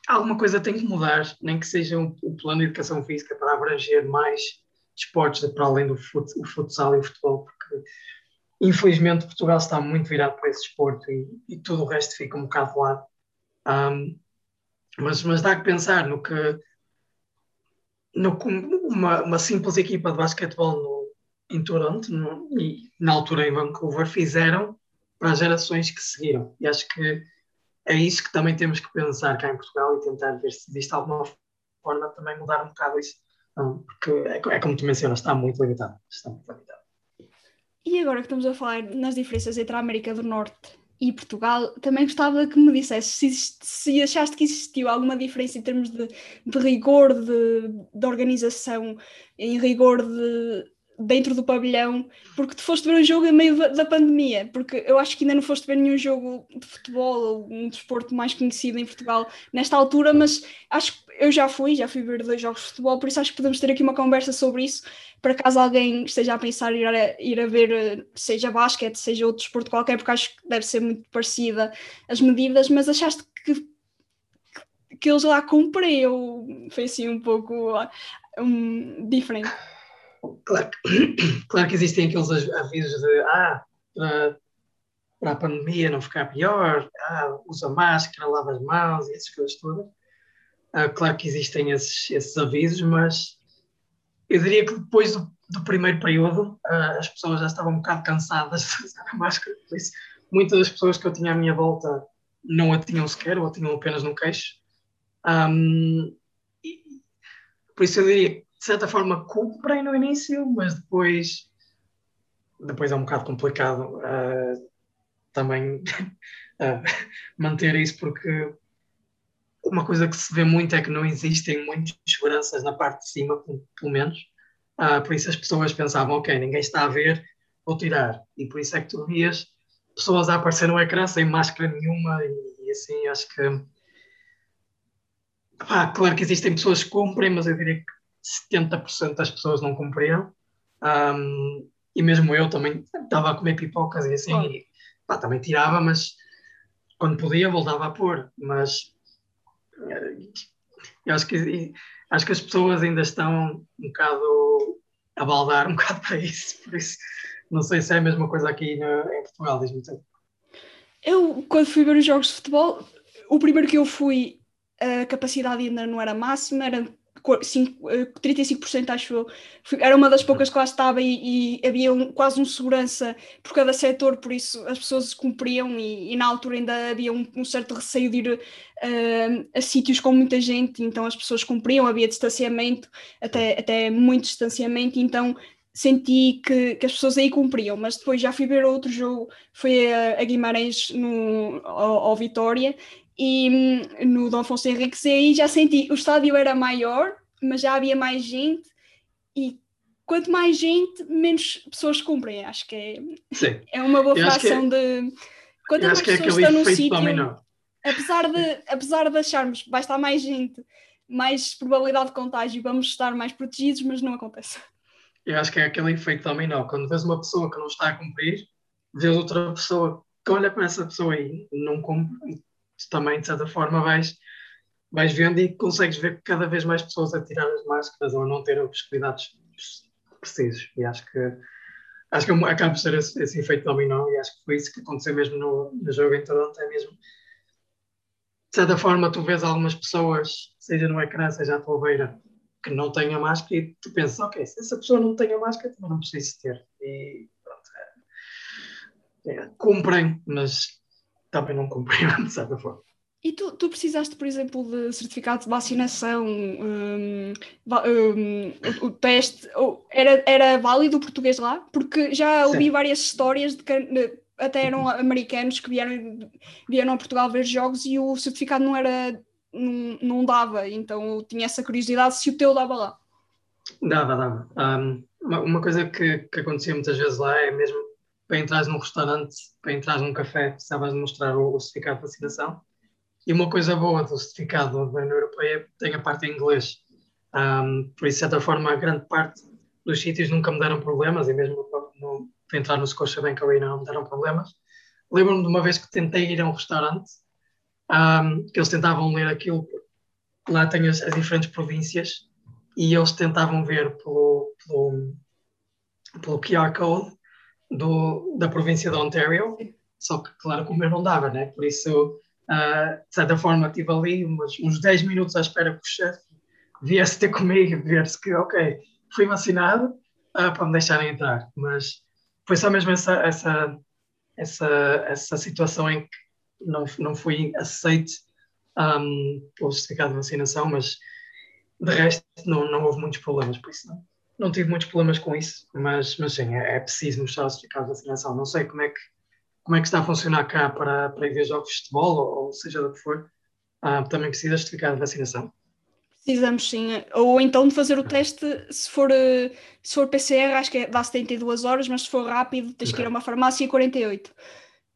alguma coisa tem que mudar, nem que seja um, um, plano de educação física para abranger mais desportos para além do fut, o futsal e o futebol, porque Infelizmente, Portugal está muito virado para esse desporto e, e tudo o resto fica um bocado de lado. Um, mas, mas dá que pensar no que no, uma, uma simples equipa de basquetebol no, em Toronto no, e na altura em Vancouver fizeram para as gerações que seguiram. E acho que é isso que também temos que pensar cá em Portugal e tentar ver se existe alguma forma de também mudar um bocado isso. Porque é, é, como tu mencionas, está muito limitado. Está muito limitado. E agora que estamos a falar nas diferenças entre a América do Norte e Portugal, também gostava que me dissesse se, se achaste que existiu alguma diferença em termos de, de rigor de, de organização, em rigor de, dentro do pavilhão, porque tu foste ver um jogo em meio da, pandemia, porque eu acho que ainda não foste ver nenhum jogo de futebol ou um desporto mais conhecido em Portugal nesta altura, mas acho que eu já fui, já fui ver dois jogos de futebol, por isso acho que podemos ter aqui uma conversa sobre isso, para caso alguém esteja a pensar ir a, ir a ver, seja basquete, seja outro desporto qualquer, porque acho que deve ser muito parecida as medidas, mas achaste que, que eles lá cumprem ou foi assim um pouco um, diferente? Claro, claro que existem aqueles avisos de ah, para, para a pandemia não ficar pior, ah, usa máscara, lava as mãos e essas coisas todas. Ah, claro que existem esses, esses avisos, mas eu diria que depois do, do primeiro período ah, as pessoas já estavam um bocado cansadas de usar a máscara, por isso muitas das pessoas que eu tinha à minha volta não a tinham sequer, ou a tinham apenas no queixo. Um, e, por isso eu diria de certa forma cumprem no início, mas depois, depois é um bocado complicado uh, também uh, manter isso, porque uma coisa que se vê muito é que não existem muitas seguranças na parte de cima, pelo menos. Uh, por isso as pessoas pensavam, ok, ninguém está a ver, vou tirar. E por isso é que tu vias pessoas a aparecer no ecrã sem máscara nenhuma e, e assim, acho que... Pá, claro que existem pessoas que cumprem, mas eu diria que 70% das pessoas não cumpriam. Um, e mesmo eu também estava a comer pipocas e assim, e, pá, também tirava, mas quando podia voltava a pôr. Mas eh, eu acho que, acho que as pessoas ainda estão um bocado a baldar um bocado para isso, por isso não sei se é a mesma coisa aqui no, em Portugal, diz-me Eu, quando fui ver os jogos de futebol, o primeiro que eu fui, a capacidade ainda não era máxima, era 35% eh, acho eu, era uma das poucas que lá estava e, e havia um, quase um segurança por cada setor, por isso as pessoas cumpriam e, e na altura ainda havia um, um certo receio de ir uh, a sítios com muita gente, então as pessoas cumpriam, havia distanciamento, até, até muito distanciamento, então senti que, que as pessoas aí cumpriam, mas depois já fui ver outro jogo, foi a, a Guimarães no, ao, ao Vitória e hum, no Dom Afonso Henriques aí já senti, o estádio era maior, mas já havia mais gente e quanto mais gente, menos pessoas cumprem. Acho que é, Sim. é uma boa fração é, de quanto mais é pessoas estão no sítio. Apesar de, apesar de acharmos que vai estar mais gente, mais probabilidade de contágio, vamos estar mais protegidos, mas não acontece. Eu acho que é aquele efeito dominó. Quando vês uma pessoa que não está a cumprir, vês outra pessoa que olha para essa pessoa e não cumpre, também, de certa forma, vais, vais vendo e consegues ver cada vez mais pessoas a tirar as máscaras ou a não ter os cuidados precisos. E acho que acho que acaba por ser esse, esse efeito dominó e acho que foi isso que aconteceu mesmo no, no jogo em Toronto. É mesmo, de certa forma, tu vês algumas pessoas, seja no ecrã, seja à tua beira, que não têm a máscara e tu pensas, ok, se essa pessoa não tem a máscara, não preciso ter. E pronto, é, é, cumprem, mas também não cumpriram, de certa forma. E tu, tu precisaste, por exemplo, de certificado de vacinação, um, um, o, o, teste, era, era válido o português lá? Porque já ouvi Sim. várias histórias de que até eram americanos que vieram, vieram a Portugal ver jogos e o certificado não era, não, não dava, então eu tinha essa curiosidade se o teu dava lá. Dava, dava. Um, uma, uma coisa que, que acontecia muitas vezes lá é mesmo para entrar num restaurante, para entrar num café, precisavas mostrar o, o, certificado de vacinação. E uma coisa boa do certificado da União Europeia tem a parte em inglês. Um, por isso, de certa forma, a grande parte dos sítios nunca me deram problemas, e mesmo no, para entrar no Scotiabank Arena não me deram problemas. Lembro-me de uma vez que tentei ir a um restaurante, um, que eles tentavam ler aquilo, lá tem as, as diferentes províncias, e eles tentavam ver pelo, pelo, pelo QR Code do, da província de Ontario, só que, claro, como eu não dava, né? Por isso, uh, de certa forma, estive ali uns, uns 10 minutos à espera que o chefe viesse ter comigo ver-se que, ok, fui vacinado uh, para me deixarem entrar. Mas foi só mesmo essa, essa, essa, essa situação em que não, não fui aceito um, pelo certificado de vacinação, mas de resto não, não houve muitos problemas, por isso não, não tive muitos problemas com isso, mas, mas sim, é, é preciso mostrar o certificado de vacinação. Não sei como é que, como é que está a funcionar cá para, para ir ver jogos de futebol ou, ou seja do que for, uh, também precisa de certificado de vacinação. Precisamos sim, ou então de fazer o teste, se for, se for PCR, acho que é, dá 72 horas, mas se for rápido, tens okay. que ir a uma farmácia e 48.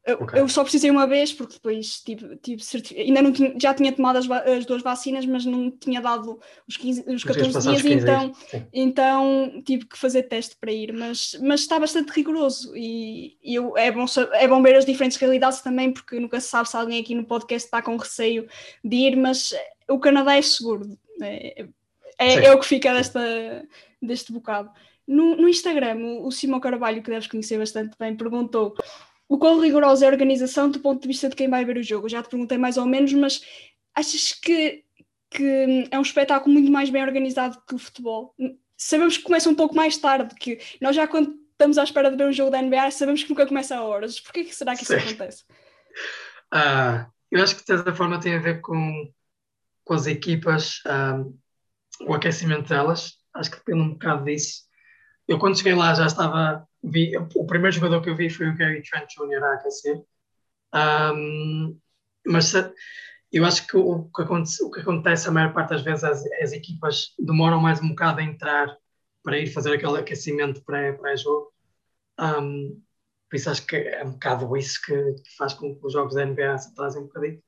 Eu, okay. eu, só precisei uma vez, porque depois tive, tive ainda não tinha, já tinha tomado as, as, duas vacinas, mas não tinha dado os, 15, os 14 dias, então, então tive que fazer teste para ir, mas, mas está bastante rigoroso e, e eu, é, bom, é bom ver as diferentes realidades também, porque nunca se sabe se alguém aqui no podcast está com receio de ir, mas o Canadá é seguro, é, é, é o que fica desta, deste bocado. No, no Instagram, o, o Simão Carvalho, que deves conhecer bastante bem, perguntou o quão rigorosa é a organização do ponto de vista de quem vai ver o jogo? Já te perguntei mais ou menos, mas achas que, que é um espetáculo muito mais bem organizado que o futebol? Sabemos que começa um pouco mais tarde, que nós já quando estamos à espera de ver um jogo da NBA sabemos que nunca começa a horas. Porquê que será que isso Sim. acontece? Uh, eu acho que de certa forma tem a ver com, com as equipas, uh, o aquecimento delas. Acho que depende um bocado disso. Eu quando cheguei lá já estava vi, o primeiro jogador que eu vi foi o Gary Trent Jr. a aquecer. Um, mas eu acho que o que, acontece, o que acontece a maior parte das vezes as, as equipas demoram mais um bocado a entrar para ir fazer aquele aquecimento pré-jogo. Pré um, por isso acho que é um bocado isso que, que faz com que os jogos da NBA se atrasem um bocadinho.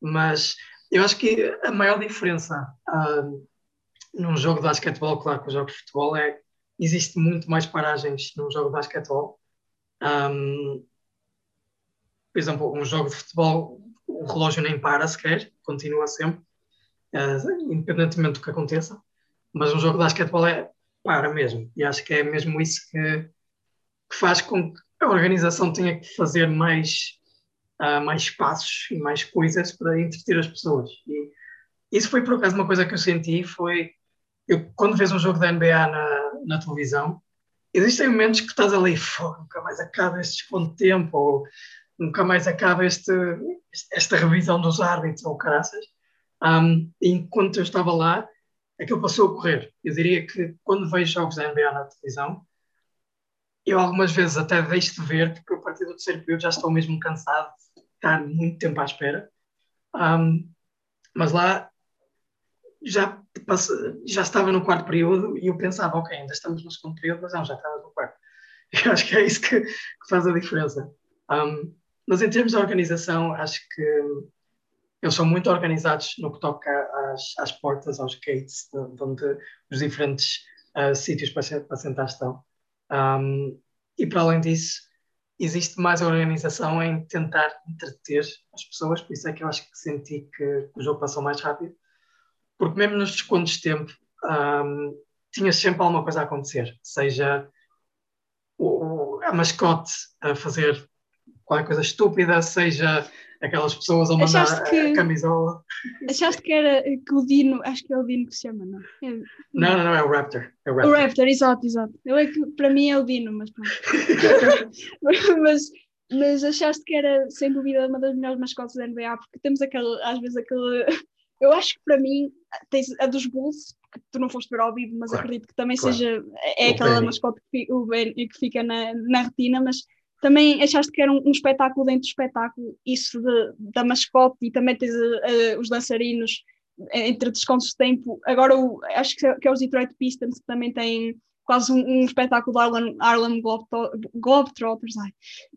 Mas eu acho que a maior diferença um, num jogo de basquetebol, claro que os jogos de futebol, é existe muito mais paragens no jogo de basquetebol. Um, por exemplo, um jogo de futebol, o relógio nem para sequer, continua sempre, uh, independentemente do que aconteça. Mas um jogo de basquetebol é para mesmo. E acho que é mesmo isso que, que faz com que a organização tenha que fazer mais, uh, mais passos e mais coisas para entreter as pessoas. E isso foi por acaso uma coisa que eu senti, foi eu, quando vês um jogo da NBA na, na televisão, existem momentos que estás ali, nunca mais acaba este segundo de tempo, ou nunca mais acaba este, esta revisão dos árbitros, ou caraças. Um, enquanto eu estava lá, aquilo passou a correr. Eu diria que quando vejo jogos da NBA na televisão, eu algumas vezes até deixo de ver, porque a partir do terceiro período já estou mesmo cansado de estar muito tempo à espera. Um, mas lá já, já estava no quarto período e eu pensava, ok, ainda estamos no segundo período, mas não, já estava no quarto. Eu acho que é isso que, que faz a diferença. Um, mas em termos de organização, acho que eles são muito organizados no que toca às, às portas, aos gates, de onde os diferentes uh, sítios para, para sentar estão. Um, e para além disso, existe mais organização em tentar entreter as pessoas, por isso é que eu acho que senti que o jogo passou mais rápido porque mesmo nos descontos de tempo um, tinha sempre alguma coisa a acontecer, seja o, a mascote a fazer qualquer coisa estúpida, seja aquelas pessoas a mandar que, a camisola. Achaste que era que o Dino, acho que é o Dino que se chama, não? É, não, não, não, é o Raptor. É o, Raptor. o Raptor, exato, exato. Eu é que para mim é o Dino, mas mas, mas achaste que era sem dúvida uma das melhores mascotes da NBA, porque temos aquele, às vezes aquele eu acho que para mim, tens a dos Bulls, que tu não foste ver ao vivo, mas claro, acredito que também claro. seja. É o aquela mascote que, que fica na, na retina, mas também achaste que era um, um espetáculo dentro do espetáculo, isso de, da mascote, e também tens uh, os dançarinos entre descontos de tempo. Agora, o, acho que é, que é os Detroit Pistons, que também têm quase um, um espetáculo de Harlem, Harlem Globetrotters.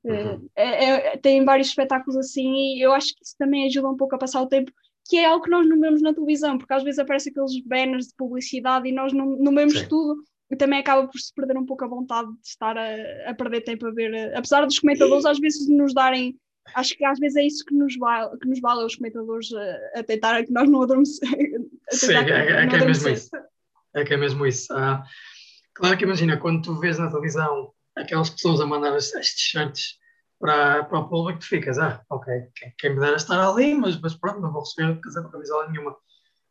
Uhum. É, é, tem vários espetáculos assim, e eu acho que isso também ajuda um pouco a passar o tempo que é algo que nós não vemos na televisão, porque às vezes aparecem aqueles banners de publicidade e nós não, não vemos Sim. tudo e também acaba por se perder um pouco a vontade de estar a, a perder tempo a ver, apesar dos comentadores às vezes nos darem, acho que às vezes é isso que nos vale, que nos vale os comentadores a, a tentar que nós não adormecemos. Sim, é, é, é que é mesmo isso. É que é mesmo isso. Ah, claro que imagina, quando tu vês na televisão aquelas pessoas a mandar estes shirts para, para o público, tu ficas, ah, ok, quem, me dera estar ali, mas, mas pronto, não vou receber camisola nenhuma.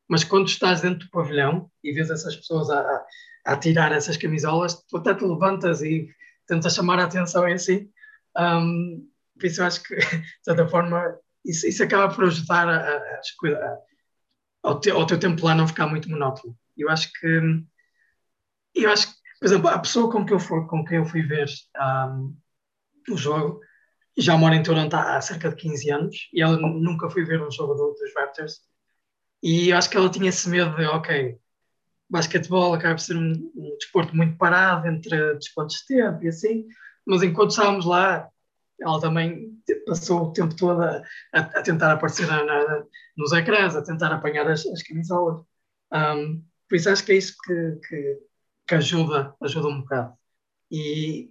mas quando estás dentro do pavilhão e vês essas pessoas a, a tirar essas camisolas, tu até te levantas e tentas chamar a atenção em si. Um, por isso eu acho que, de certa forma, isso, isso acaba por ajudar a, a, a, ao, teu, ao teu tempo lá não ficar muito monótono. Eu acho que, eu acho que, por exemplo, a pessoa com quem eu fui, com quem eu fui ver um, o jogo já mora em Toronto há, há cerca de 15 anos e ela nunca foi ver um jogo do, dos Raptors e eu acho que ela tinha esse medo de, ok, basquetebol acaba por ser um, um desporto muito parado entre descontos de tempo e assim, mas enquanto estávamos lá, ela também passou o tempo todo a, a, a tentar aparecer na, na, nos ecrãs, a tentar apanhar as, as camisolas. Um, por isso acho que é isso que, que, que, ajuda, ajuda um bocado. E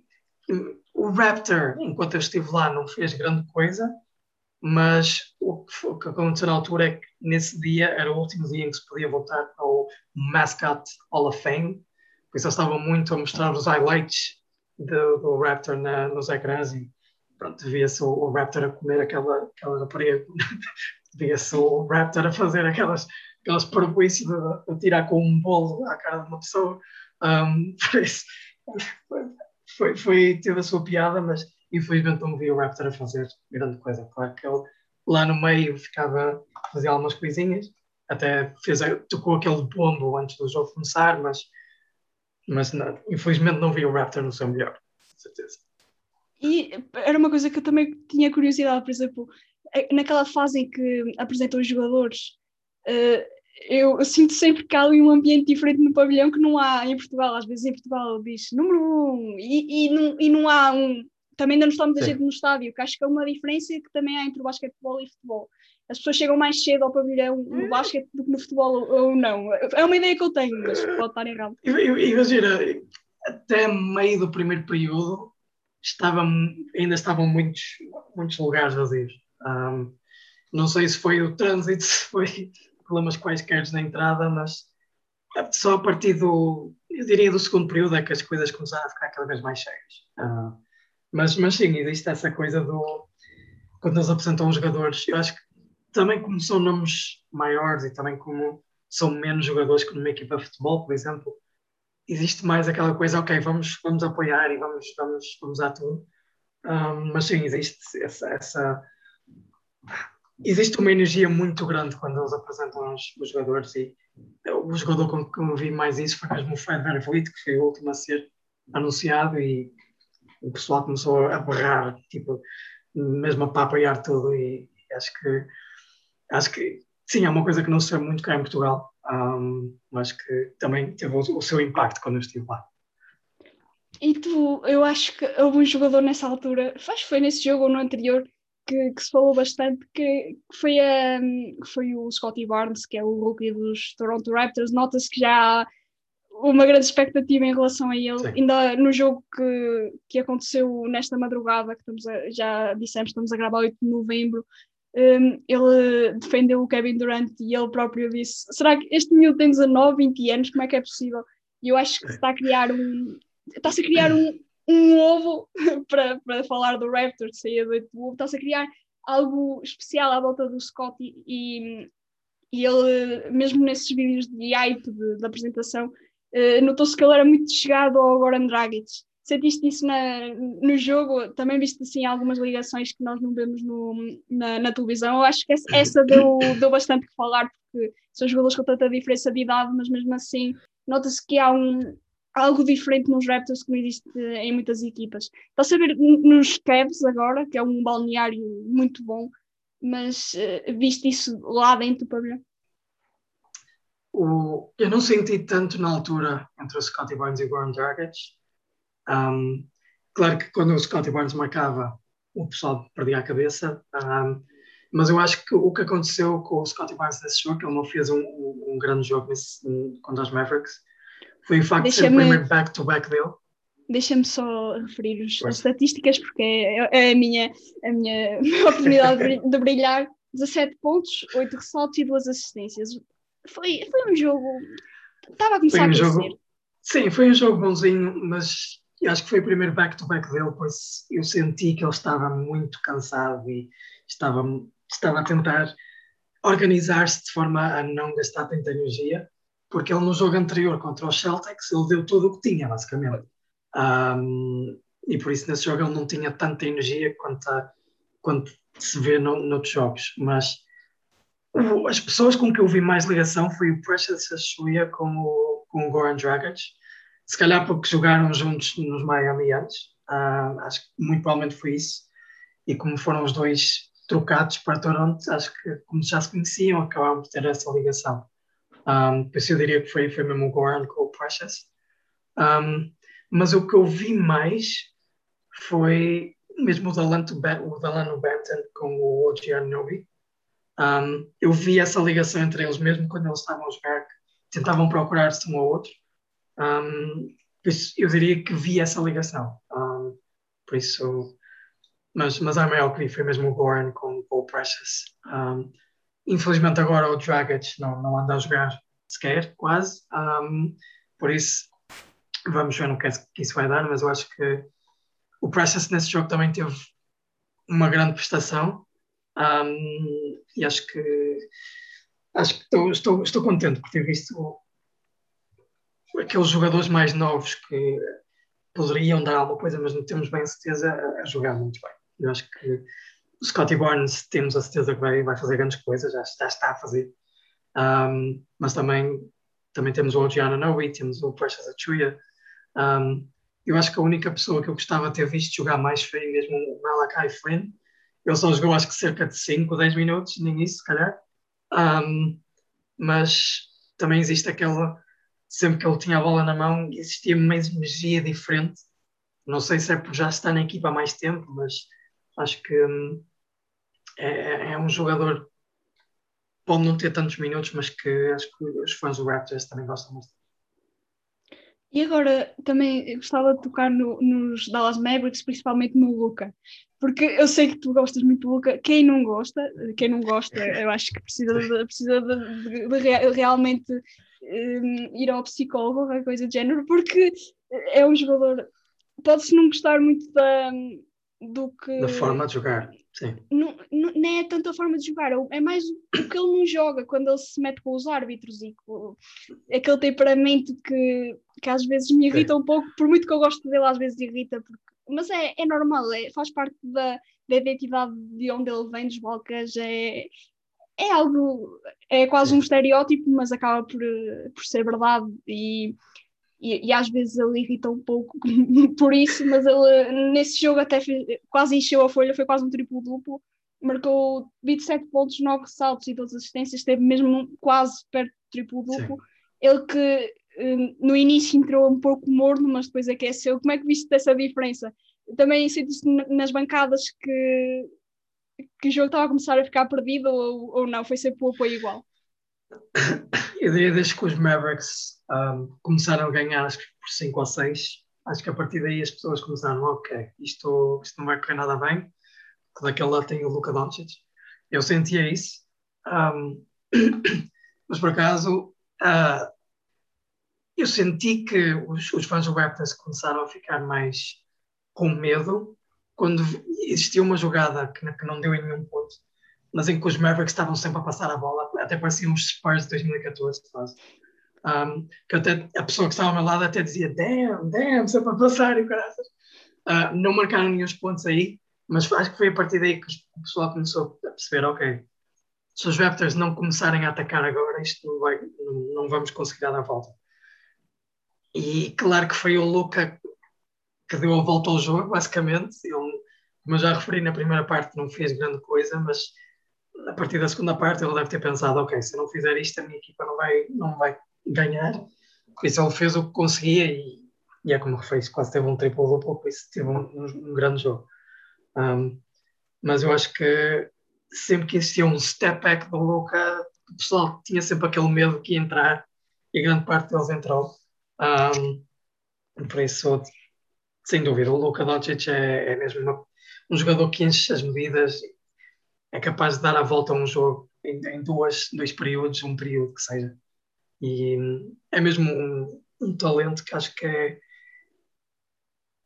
o Raptor, enquanto eu estive lá, não fez grande coisa, mas o que, aconteceu na altura é que nesse dia era o último dia em que se podia voltar ao Mascot Hall of Fame, por isso eles estavam muito a mostrar os highlights do, do Raptor na, nos ecrãs e pronto, via-se o, o, Raptor a comer aquela, aquela rapariga, via-se o Raptor a fazer aquelas, aquelas parabéns de, de tirar com um bolo à cara de uma pessoa, um, por isso foi, foi, teve a sua piada, mas infelizmente não vi o Raptor a fazer grande coisa. Claro que ele lá no meio ficava a fazer algumas coisinhas, até fez, tocou aquele bombo antes do jogo começar, mas, mas não, infelizmente não vi o Raptor no seu melhor, com certeza. E era uma coisa que eu também tinha curiosidade, por exemplo, é, naquela fase em que apresentam os jogadores, uh, eu, eu, sinto sempre que há ali um ambiente diferente no pavilhão que não há em Portugal. Às vezes em Portugal diz número um e, e, não, e não há um, também ainda não está muita gente no estádio, que acho que é uma diferença que também há entre o basquetebol e o futebol. As pessoas chegam mais cedo ao pavilhão no hum. basquete do que no futebol ou não. É uma ideia que eu tenho, mas pode estar errado. Imagina, até meio do primeiro período estava, ainda estavam muitos, muitos lugares vazios. Um, não sei se foi o trânsito, se foi problemas quaisquer na entrada, mas só a partir do, eu diria, do segundo período é que as coisas começaram a ficar cada vez mais cheias. Mas, mas sim, existe essa coisa do. Quando eles apresentam os jogadores, eu acho que também como são nomes maiores e também como são menos jogadores que numa equipa de futebol, por exemplo, existe mais aquela coisa, ok, vamos, vamos apoiar e vamos, vamos, vamos a tudo. Um, mas sim, existe essa, essa, Existe uma energia muito grande quando eles apresentam os, os jogadores e o jogador com que eu vi mais isso foi mesmo o Fred VanVleet, que foi o último a ser anunciado e o pessoal começou a berrar, tipo, mesmo a apoiar tudo e, acho que acho que sim, é uma coisa que não se vê muito cá em Portugal, um, mas que também teve o, o, seu impacto quando eu estive lá. E tu, eu acho que houve um jogador nessa altura, acho que foi nesse jogo ou no anterior, que, que se falou bastante, que, que foi, um, foi o Scotty Barnes, que é o rookie dos Toronto Raptors. Nota-se que já há uma grande expectativa em relação a ele. Sim. Ainda no jogo que, que aconteceu nesta madrugada, que estamos a, já dissemos, estamos a gravar 8 de novembro, um, ele defendeu o Kevin Durant e ele próprio disse: será que este miúdo tem 19, 20 anos? Como é que é possível? E eu acho que está a criar um. Está-se a criar um, um ovo para, para falar do Raptor, de sair do ovo, está-se a criar algo especial à volta do Scott e, e, e ele, mesmo nesses vídeos de hype de, de apresentação, uh, notou-se que ele era muito chegado ao Goran Dragic. Sentiste isso na, no jogo? Também viste assim algumas ligações que nós não vemos no, na, na televisão? Eu acho que essa, essa deu, deu bastante que falar, porque são jogadores com tanta diferença de idade, mas mesmo assim nota-se que há um, algo diferente nos Raptors que não existe em muitas equipas. Está a ver nos Cavs agora, que é um balneário muito bom, mas uh, viste isso lá dentro do pavilhão? O, eu não senti tanto na altura entre o Scottie Barnes e o Goran Dragic. Um, claro que quando o Scottie Barnes marcava, o pessoal perdia a cabeça. Um, mas eu acho que o que aconteceu com o Scottie Barnes nesse jogo, ele não fez um, um grande jogo nesse, contra os Mavericks, foi o facto de ser o primeiro back-to-back dele. Deixa-me só referir as estatísticas, porque é, é, a, minha, a minha oportunidade de brilhar. 17 pontos, 8 ressaltos e 2 assistências. Foi, foi um jogo. Estava a começar um a jogo, Sim, foi um jogo bonzinho, mas acho que foi o primeiro back-to-back -back dele, pois eu senti que ele estava muito cansado e estava, estava a tentar organizar-se de forma a não gastar tanta energia, porque ele no jogo anterior contra os Celtics ele deu tudo o que tinha, basicamente. Um, e por isso nesse jogo ele não tinha tanta energia quanto, a, quanto se vê no, noutros jogos. Mas o, as pessoas com que eu vi mais ligação foi o Precious Achuia com o, com o Goran Dragic. Se calhar porque jogaram juntos nos Miami antes. Uh, acho que muito provavelmente foi isso. E como foram os dois trocados para Toronto, acho que como já se conheciam, acabaram por ter essa ligação. Um, por isso eu diria que foi, foi mesmo o Goran com o Precious. Um, mas o que eu vi mais foi mesmo o Delano, Benton com o OG Anunoby. Um, eu vi essa ligação entre eles mesmo quando eles estavam a jogar, tentavam procurar-se um ao outro. Um, por isso eu diria que vi essa ligação. Um, por isso, mas, mas a maior que vi foi mesmo o Goran com o Precious. Um, infelizmente agora o Dragic não, não anda a jogar sequer, quase. Um, por isso, vamos ver no que, que isso vai dar, mas eu acho que o Precious nesse jogo também teve uma grande prestação um, e acho que acho que estou, estou, estou contente por ter visto aqueles jogadores mais novos que poderiam dar alguma coisa, mas não temos bem certeza a jogar muito bem. Eu acho que o Scotty Barnes temos a certeza que vai, vai fazer grandes coisas, já, já está a fazer. Um, mas também, também temos o Ogiana Noe, temos o Precious Achuya. Um, eu acho que a única pessoa que eu gostava de ter visto jogar mais foi mesmo o Malachi Flynn. Ele só jogou acho que cerca de 5 ou 10 minutos, nem isso, se calhar. Um, mas também existe aquela. Sempre que ele tinha a bola na mão, existia uma energia diferente. Não sei se é por já estar na equipa há mais tempo, mas acho que hum, é, é, um jogador pode não ter tantos minutos, mas que acho que os fãs do Raptors também gostam muito. E agora também gostava de tocar no, nos Dallas Mavericks, principalmente no Luca, porque eu sei que tu gostas muito do Luca. Quem não gosta, quem não gosta, eu acho que precisa de, precisa de, de, de realmente um, ir ao psicólogo qualquer coisa do género, porque é um jogador. Pode-se não gostar muito da, do que. Da forma de jogar, sim. Não, não, nem é tanto a forma de jogar, é mais o que ele não joga quando ele se mete com os árbitros e com aquele temperamento que, que às vezes me irrita sim. um pouco, por muito que eu gosto dele, às vezes irrita, porque, mas é, é normal, é, faz parte da, da identidade de onde ele vem, dos Balcãs, é, é algo, é quase sim. um estereótipo, mas acaba por, por ser verdade e e, e, às vezes ele irrita um pouco por isso, mas ele nesse jogo até fez, quase encheu a folha, foi quase um triplo-duplo, marcou 27 pontos, 9 saltos e 12 assistências, esteve mesmo quase perto do triplo-duplo. Ele que hum, no início entrou um pouco morno, mas depois aqueceu. Como é que viste essa diferença? Também sentiste nas bancadas que, que o jogo estava a começar a ficar perdido ou, ou não? Foi sempre o apoio igual? Eu diria desde que os Mavericks um, começaram a ganhar, acho que por 5 ou 6, acho que a partir daí as pessoas começaram, ok, isto, isto não vai correr nada bem, porque daquele lado tem o Luka Doncic. Eu sentia isso, um, mas por acaso uh, eu senti que os, os fãs do Raptors começaram a ficar mais com medo quando existia uma jogada que, que não deu em nenhum ponto mas em que os Mavericks estavam sempre a passar a bola, até pareciam os Spurs de 2014, quase. Um, que até a pessoa que estava ao meu lado até dizia damn, damn, sempre a passar e graças. Uh, não marcaram nenhum pontos aí, mas acho que foi a partir daí que o pessoal começou a perceber, ok, se os Raptors não começarem a atacar agora, isto não, vai, não, vamos conseguir dar a volta. E claro que foi o Luca que deu a volta ao jogo, basicamente. Ele, como eu já referi na primeira parte, não fez grande coisa, mas a partir da segunda parte ele deve ter pensado, ok, se não fizer isto a minha equipa não vai, não vai ganhar. Por isso ele fez o que conseguia e, e é como refez, quase teve um triplo duplo, por isso teve um, um, um grande jogo. Um, mas eu acho que sempre que existia um step back do Luca, o pessoal tinha sempre aquele medo que ia entrar e grande parte deles entrou. Por isso, sem dúvida, o Luca Doncic é, é mesmo uma, um jogador que enche as medidas é capaz de dar a volta a um jogo em, em duas, dois períodos, um período que seja. E é mesmo um, um talento que acho que é,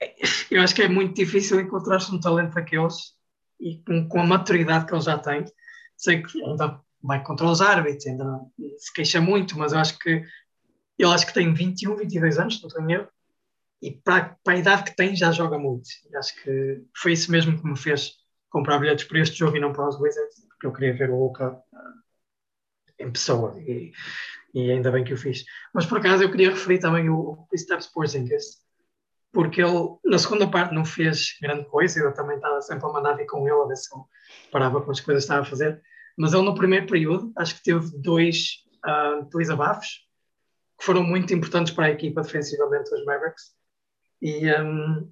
é, Eu acho que é muito difícil encontrar-se um talento daqueles e com, com, a maturidade que ele já tem. Sei que ainda vai contra os árbitros, ainda se queixa muito, mas eu acho que ele acho que tem 21, 22 anos, não tenho e para, para, a idade que tem já joga muito. E acho que foi isso mesmo que me fez comprar bilhetes para este jogo e não para os Wizards, porque eu queria ver o Luca uh, em pessoa e, e, ainda bem que o fiz. Mas por acaso eu queria referir também o Kristaps Porzingis, porque ele na segunda parte não fez grande coisa, eu também estava sempre a mandar vir com ele a ver se ele parava com as coisas que estava a fazer, mas ele no primeiro período acho que teve dois, uh, dois abafos que foram muito importantes para a equipa defensivamente dos Mavericks e, um,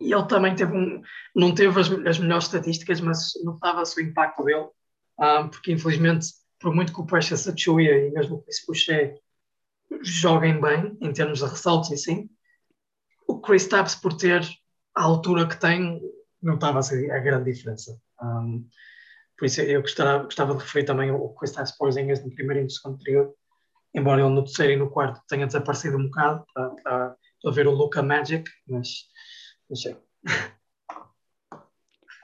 e ele também teve um, não teve as, as melhores estatísticas, mas notava-se o impacto dele, um, porque infelizmente, por muito que o Precious Achuia e mesmo o Chris Boucher joguem bem em termos de ressaltos e sim, o Chris Tapps, por ter a altura que tem, estava a grande diferença. Um, por isso eu gostava, gostava de referir também o Chris Tapps Porzingis no primeiro e no segundo período, embora ele no terceiro e no quarto tenha desaparecido um bocado, para, para, para ver o Luca Magic, mas não sei.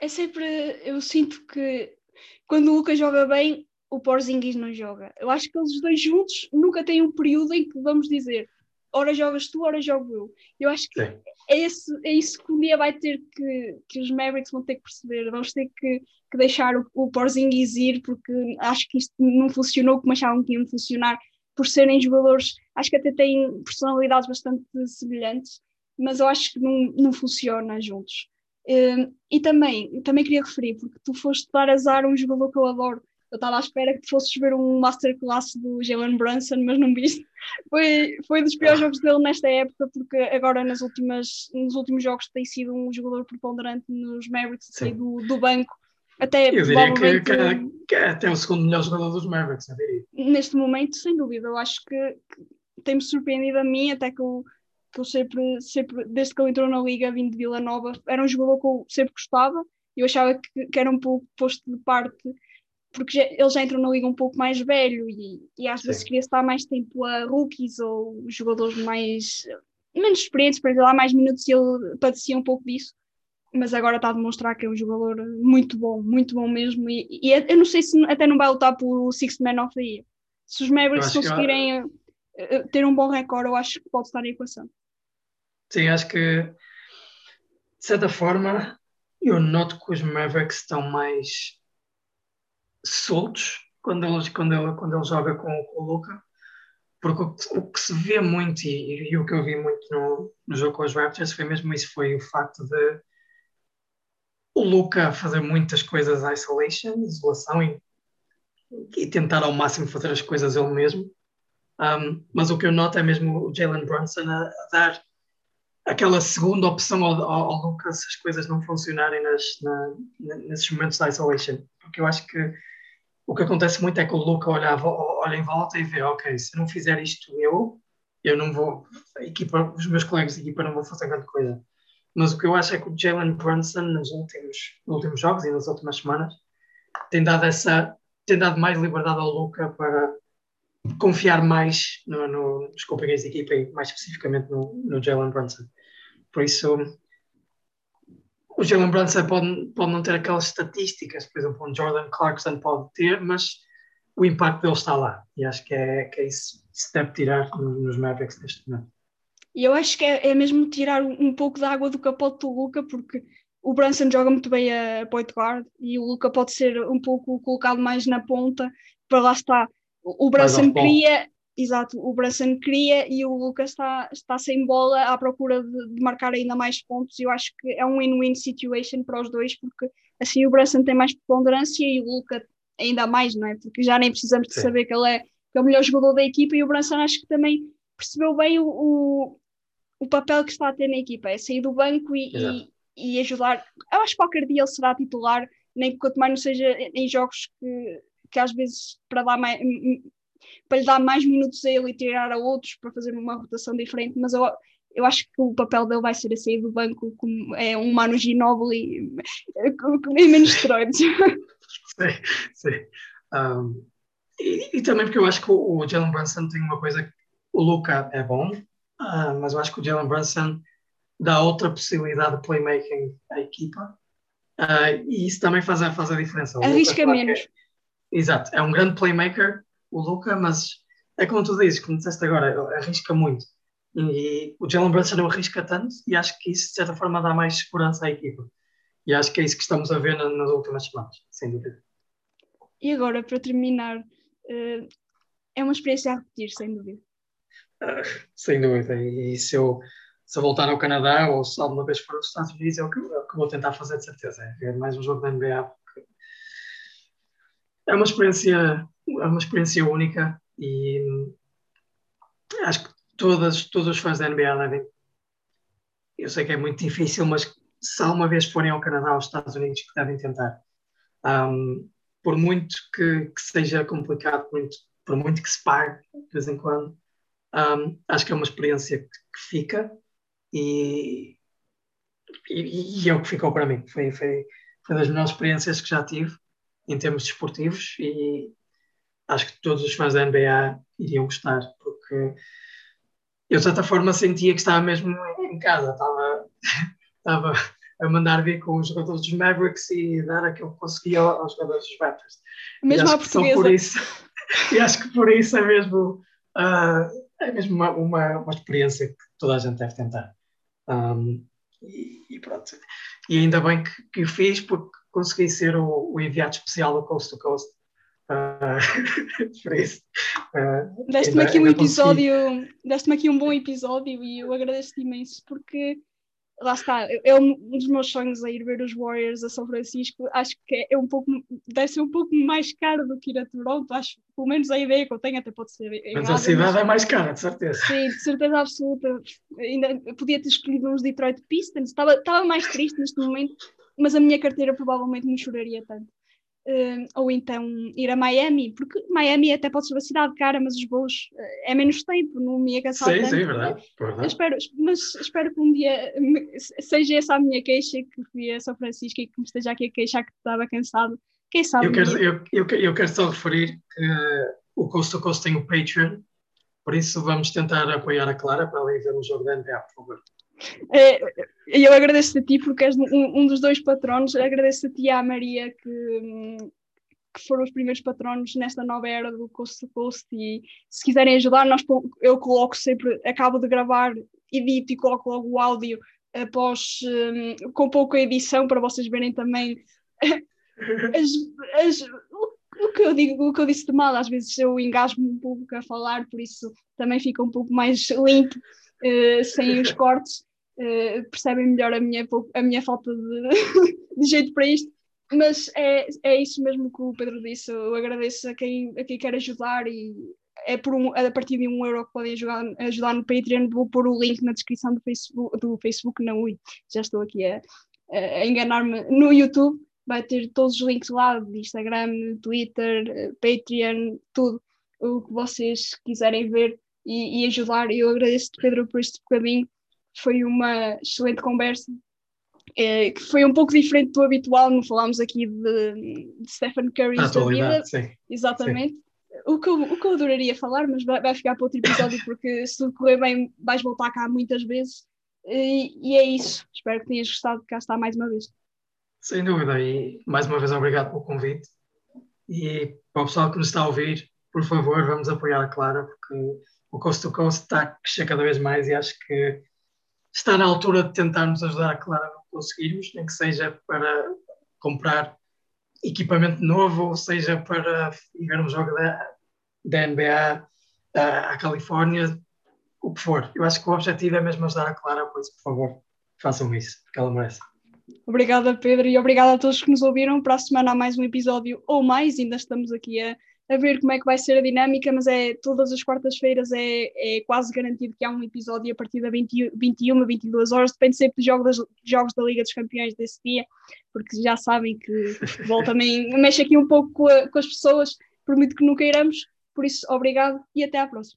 É sempre, eu sinto que quando o Lucas joga bem, o Porzingis não joga. Eu acho que eles dois juntos nunca têm um período em que vamos dizer ora jogas tu, ora jogo eu. Eu acho que é, esse, é isso que um dia vai ter que, que os Mavericks vão ter que perceber. Vamos ter que, que deixar o, o Porzingis ir, porque acho que isto não funcionou como achavam que ia funcionar, por serem jogadores, acho que até têm personalidades bastante semelhantes, mas eu acho que não, não funciona juntos. Uh, e também, também queria referir, porque tu foste dar azar a um jogador que eu adoro, eu estava à espera que fosses ver um masterclass do Jalen Brunson, mas não viste. Foi, foi dos piores jogos dele nesta época, porque agora nas últimas, nos últimos jogos tem sido um jogador preponderante nos Mavericks do, do banco. Até, eu diria que, que, é, que, é até o segundo melhor jogador dos Mavericks, eu diria. Neste momento, sem dúvida, eu acho que, que tem-me surpreendido a mim, até que eu, que eu sempre, sempre, desde que ele entrou na liga, vindo de Vila Nova, era um jogador que eu sempre gostava, eu achava que, que era um pouco posto de parte porque já, ele já entrou na liga um pouco mais velho e, e às Sim. vezes queria estar mais tempo a rookies ou jogadores mais menos experientes para dar mais minutos e ele padecia um pouco disso. Mas agora está a demonstrar que é um jogador muito bom, muito bom mesmo. E, e eu não sei se até não vai lutar pelo Sixth Man of the Year. Se os Mavericks conseguirem eu... Eh, ter um bom recorde eu acho que pode estar na equação Sim, acho que de certa forma eu noto que os Mavericks estão mais soltos quando ele, quando ele, quando ele joga com, com o Luca, porque o, o, que se vê muito e, e, o que eu vi muito no, no jogo com os Raptors foi mesmo isso, foi o facto de o Luca fazer muitas coisas isolation, isolação e, e tentar ao máximo fazer as coisas ele mesmo. Um, mas o que eu noto é mesmo o Jalen Brunson a, a, dar aquela segunda opção ao, ao, Lucas se as coisas não funcionarem nas, na, nesses momentos de isolation. Porque eu acho que o que acontece muito é que o Luca olha, olha em volta e vê, ok, se não fizer isto eu, eu não vou, equipa, os meus colegas de equipa não vão fazer grande coisa. Mas o que eu acho é que o Jalen Brunson, nos últimos, nos últimos jogos e nas últimas semanas, tem dado essa, tem dado mais liberdade ao Luca para confiar mais no, no, nos companheiros de equipa e mais especificamente no, no Jalen Brunson. Por isso, o Jalen Brunson pode, pode não ter aquelas estatísticas, por exemplo, um Jordan Clarkson pode ter, mas o impacto dele está lá. E acho que é, que é isso que se deve tirar nos Mavericks neste momento. E eu acho que é, é mesmo tirar um, pouco de água do capote do Luca, porque o Brunson joga muito bem a point guard e o Luca pode ser um pouco colocado mais na ponta, para lá está. O Brunson cria, Exato, o Brunson queria e o Lucas está, está sem bola à procura de, de marcar ainda mais pontos. Eu acho que é um win-win situation para os dois, porque assim o Brunson tem mais preponderância e o Lucas ainda mais, não é? Porque já nem precisamos de saber que ele é, que é o melhor jogador da equipa e o Brunson acho que também percebeu bem o, o, o papel que está a ter na equipa, é sair do banco e, e, e, ajudar. Eu acho que qualquer dia ele será titular, nem que quanto mais não seja em jogos que, que às vezes para dar mais para lhe dar mais minutos a ele e tirar a outros para fazer uma rotação diferente, mas eu, eu acho que o papel dele vai ser a sair do banco como é um Manu Ginóbili e menos esteroides. sim, sim. Um, e, e, também porque eu acho que o, o Jalen Brunson tem uma coisa que o Luca é bom, uh, mas eu acho que o Jalen Brunson dá outra possibilidade de playmaking à equipa uh, e isso também faz faz a diferença. Arrisca menos. Exato, é um grande playmaker, o Luca, mas é como tu dizes, como disseste agora, arrisca muito. E o Jalen Brunson não arrisca tanto e acho que isso, de certa forma, dá mais segurança à equipa. E acho que é isso que estamos a ver nas últimas semanas, sem dúvida. E agora, para terminar, uh, é uma experiência a repetir, sem dúvida. Uh, sem dúvida. E se eu, se eu voltar ao Canadá ou se alguma vez for aos Estados Unidos, é o que, é o que vou tentar fazer de certeza. É ver mais um jogo da NBA. É uma experiência, é uma experiência única e acho que todas, todos os fãs da NBA devem. Eu sei que é muito difícil, mas se alguma vez forem ao Canadá, aos Estados Unidos, que devem tentar. Um, por muito que, que, seja complicado, por muito, por muito que se pague de vez em quando, um, acho que é uma experiência que, que fica e, e, e, é o que ficou para mim. Foi, foi, foi das melhores experiências que já tive em termos desportivos e acho que todos os fãs da NBA iriam gostar, porque eu de certa forma sentia que estava mesmo em casa, estava, estava a mandar vir com os jogadores dos Mavericks e dar aquilo que conseguia aos jogadores dos Raptors. Mesmo a portuguesa. Por isso, e acho que por isso é mesmo, uh, é mesmo uma, uma, uma, experiência que toda a gente deve tentar. Um, e, e, pronto. E ainda bem que, que o fiz porque consegui ser o, o enviado especial do Coast to Coast. Uh, por isso. Uh, deste-me aqui um episódio, deste-me aqui um bom episódio e eu agradeço-te imenso porque lá está, é um dos meus sonhos a ir ver os Warriors a São Francisco. Acho que é um pouco, deve ser um pouco mais caro do que ir a Toronto. Acho, pelo menos a ideia que eu tenho até pode ser. Mas a cidade mas... é mais cara, de certeza. Sim, de certeza absoluta. Ainda podia ter escolhido uns Detroit Pistons. Estava, estava mais triste neste momento, mas a minha carteira provavelmente não choraria tanto. Uh, ou então ir a Miami, porque Miami até pode ser uma cidade cara, mas os voos uh, é menos tempo, não me ia cansar sim, tanto. Sim, verdade. verdade. Espero, mas espero que um dia seja essa a minha queixa, que fui a São Francisco e que me esteja aqui a queixar que estava cansado. Quem sabe? Eu quero, eu, eu, eu quero só referir que uh, o Coast to Coast tem o Patreon, por isso vamos tentar apoiar a Clara para ir ver o jogo da NBA, por favor. É, eu agradeço a ti porque és um, um, dos dois patronos, agradeço a ti e à Maria que, que foram os primeiros patronos nesta nova era do Coast to Coast. E se quiserem ajudar, nós, eu coloco sempre, acabo de gravar, edito e coloco logo o áudio após um, com pouca edição para vocês verem também as, as, o, que eu digo, o que eu disse de mal, às vezes eu engasgo um pouco a falar, por isso também fica um pouco mais limpo uh, sem os cortes, uh, percebem melhor a minha, a minha falta de, de jeito para isto. Mas é, é isso mesmo que o Pedro disse. Eu agradeço a quem, a quem quer ajudar e é por um, a partir de um euro que podem ajudar, ajudar no Patreon. Vou pôr o link na descrição do Facebook, do Facebook não, ui, já estou aqui a, a enganar-me. No YouTube vai ter todos os links lá de Instagram, Twitter, Patreon, tudo o que vocês quiserem ver e, e ajudar. Eu agradeço-te, Pedro, por este bocadinho. Foi uma excelente conversa. É, que foi um pouco diferente do habitual, não falámos aqui de, de Stephen Curry da vida. Sim. Exatamente. Sim. O, que eu, o que eu adoraria falar, mas vai, vai ficar para outro episódio, porque se tudo correr bem, vais voltar cá muitas vezes. E, e é isso. Espero que tenhas gostado de cá estar mais uma vez. Sem dúvida. E mais uma vez, obrigado pelo convite. E para o pessoal que nos está a ouvir, por favor, vamos apoiar a Clara, porque o Coast to Coast está a crescer cada vez mais e acho que está na altura de tentarmos ajudar a Clara a conseguirmos, nem que seja para comprar equipamento novo, ou seja para ir ver um jogo da, da NBA à Califórnia, o que for. Eu acho que o objetivo é mesmo ajudar a Clara, por isso, por favor, façam isso, porque ela merece. Obrigada, Pedro, e obrigada a todos que nos ouviram. Para a semana há mais um episódio ou mais, ainda estamos aqui a a ver como é que vai ser a dinâmica, mas é todas as quartas-feiras é, é quase garantido que há um episódio a partir da 20, 21, 22 horas, depende sempre dos jogos, das, jogos da Liga dos Campeões desse dia, porque já sabem que futebol também mexe aqui um pouco com, a, com as pessoas, por muito que não queiramos, por isso obrigado e até à próxima.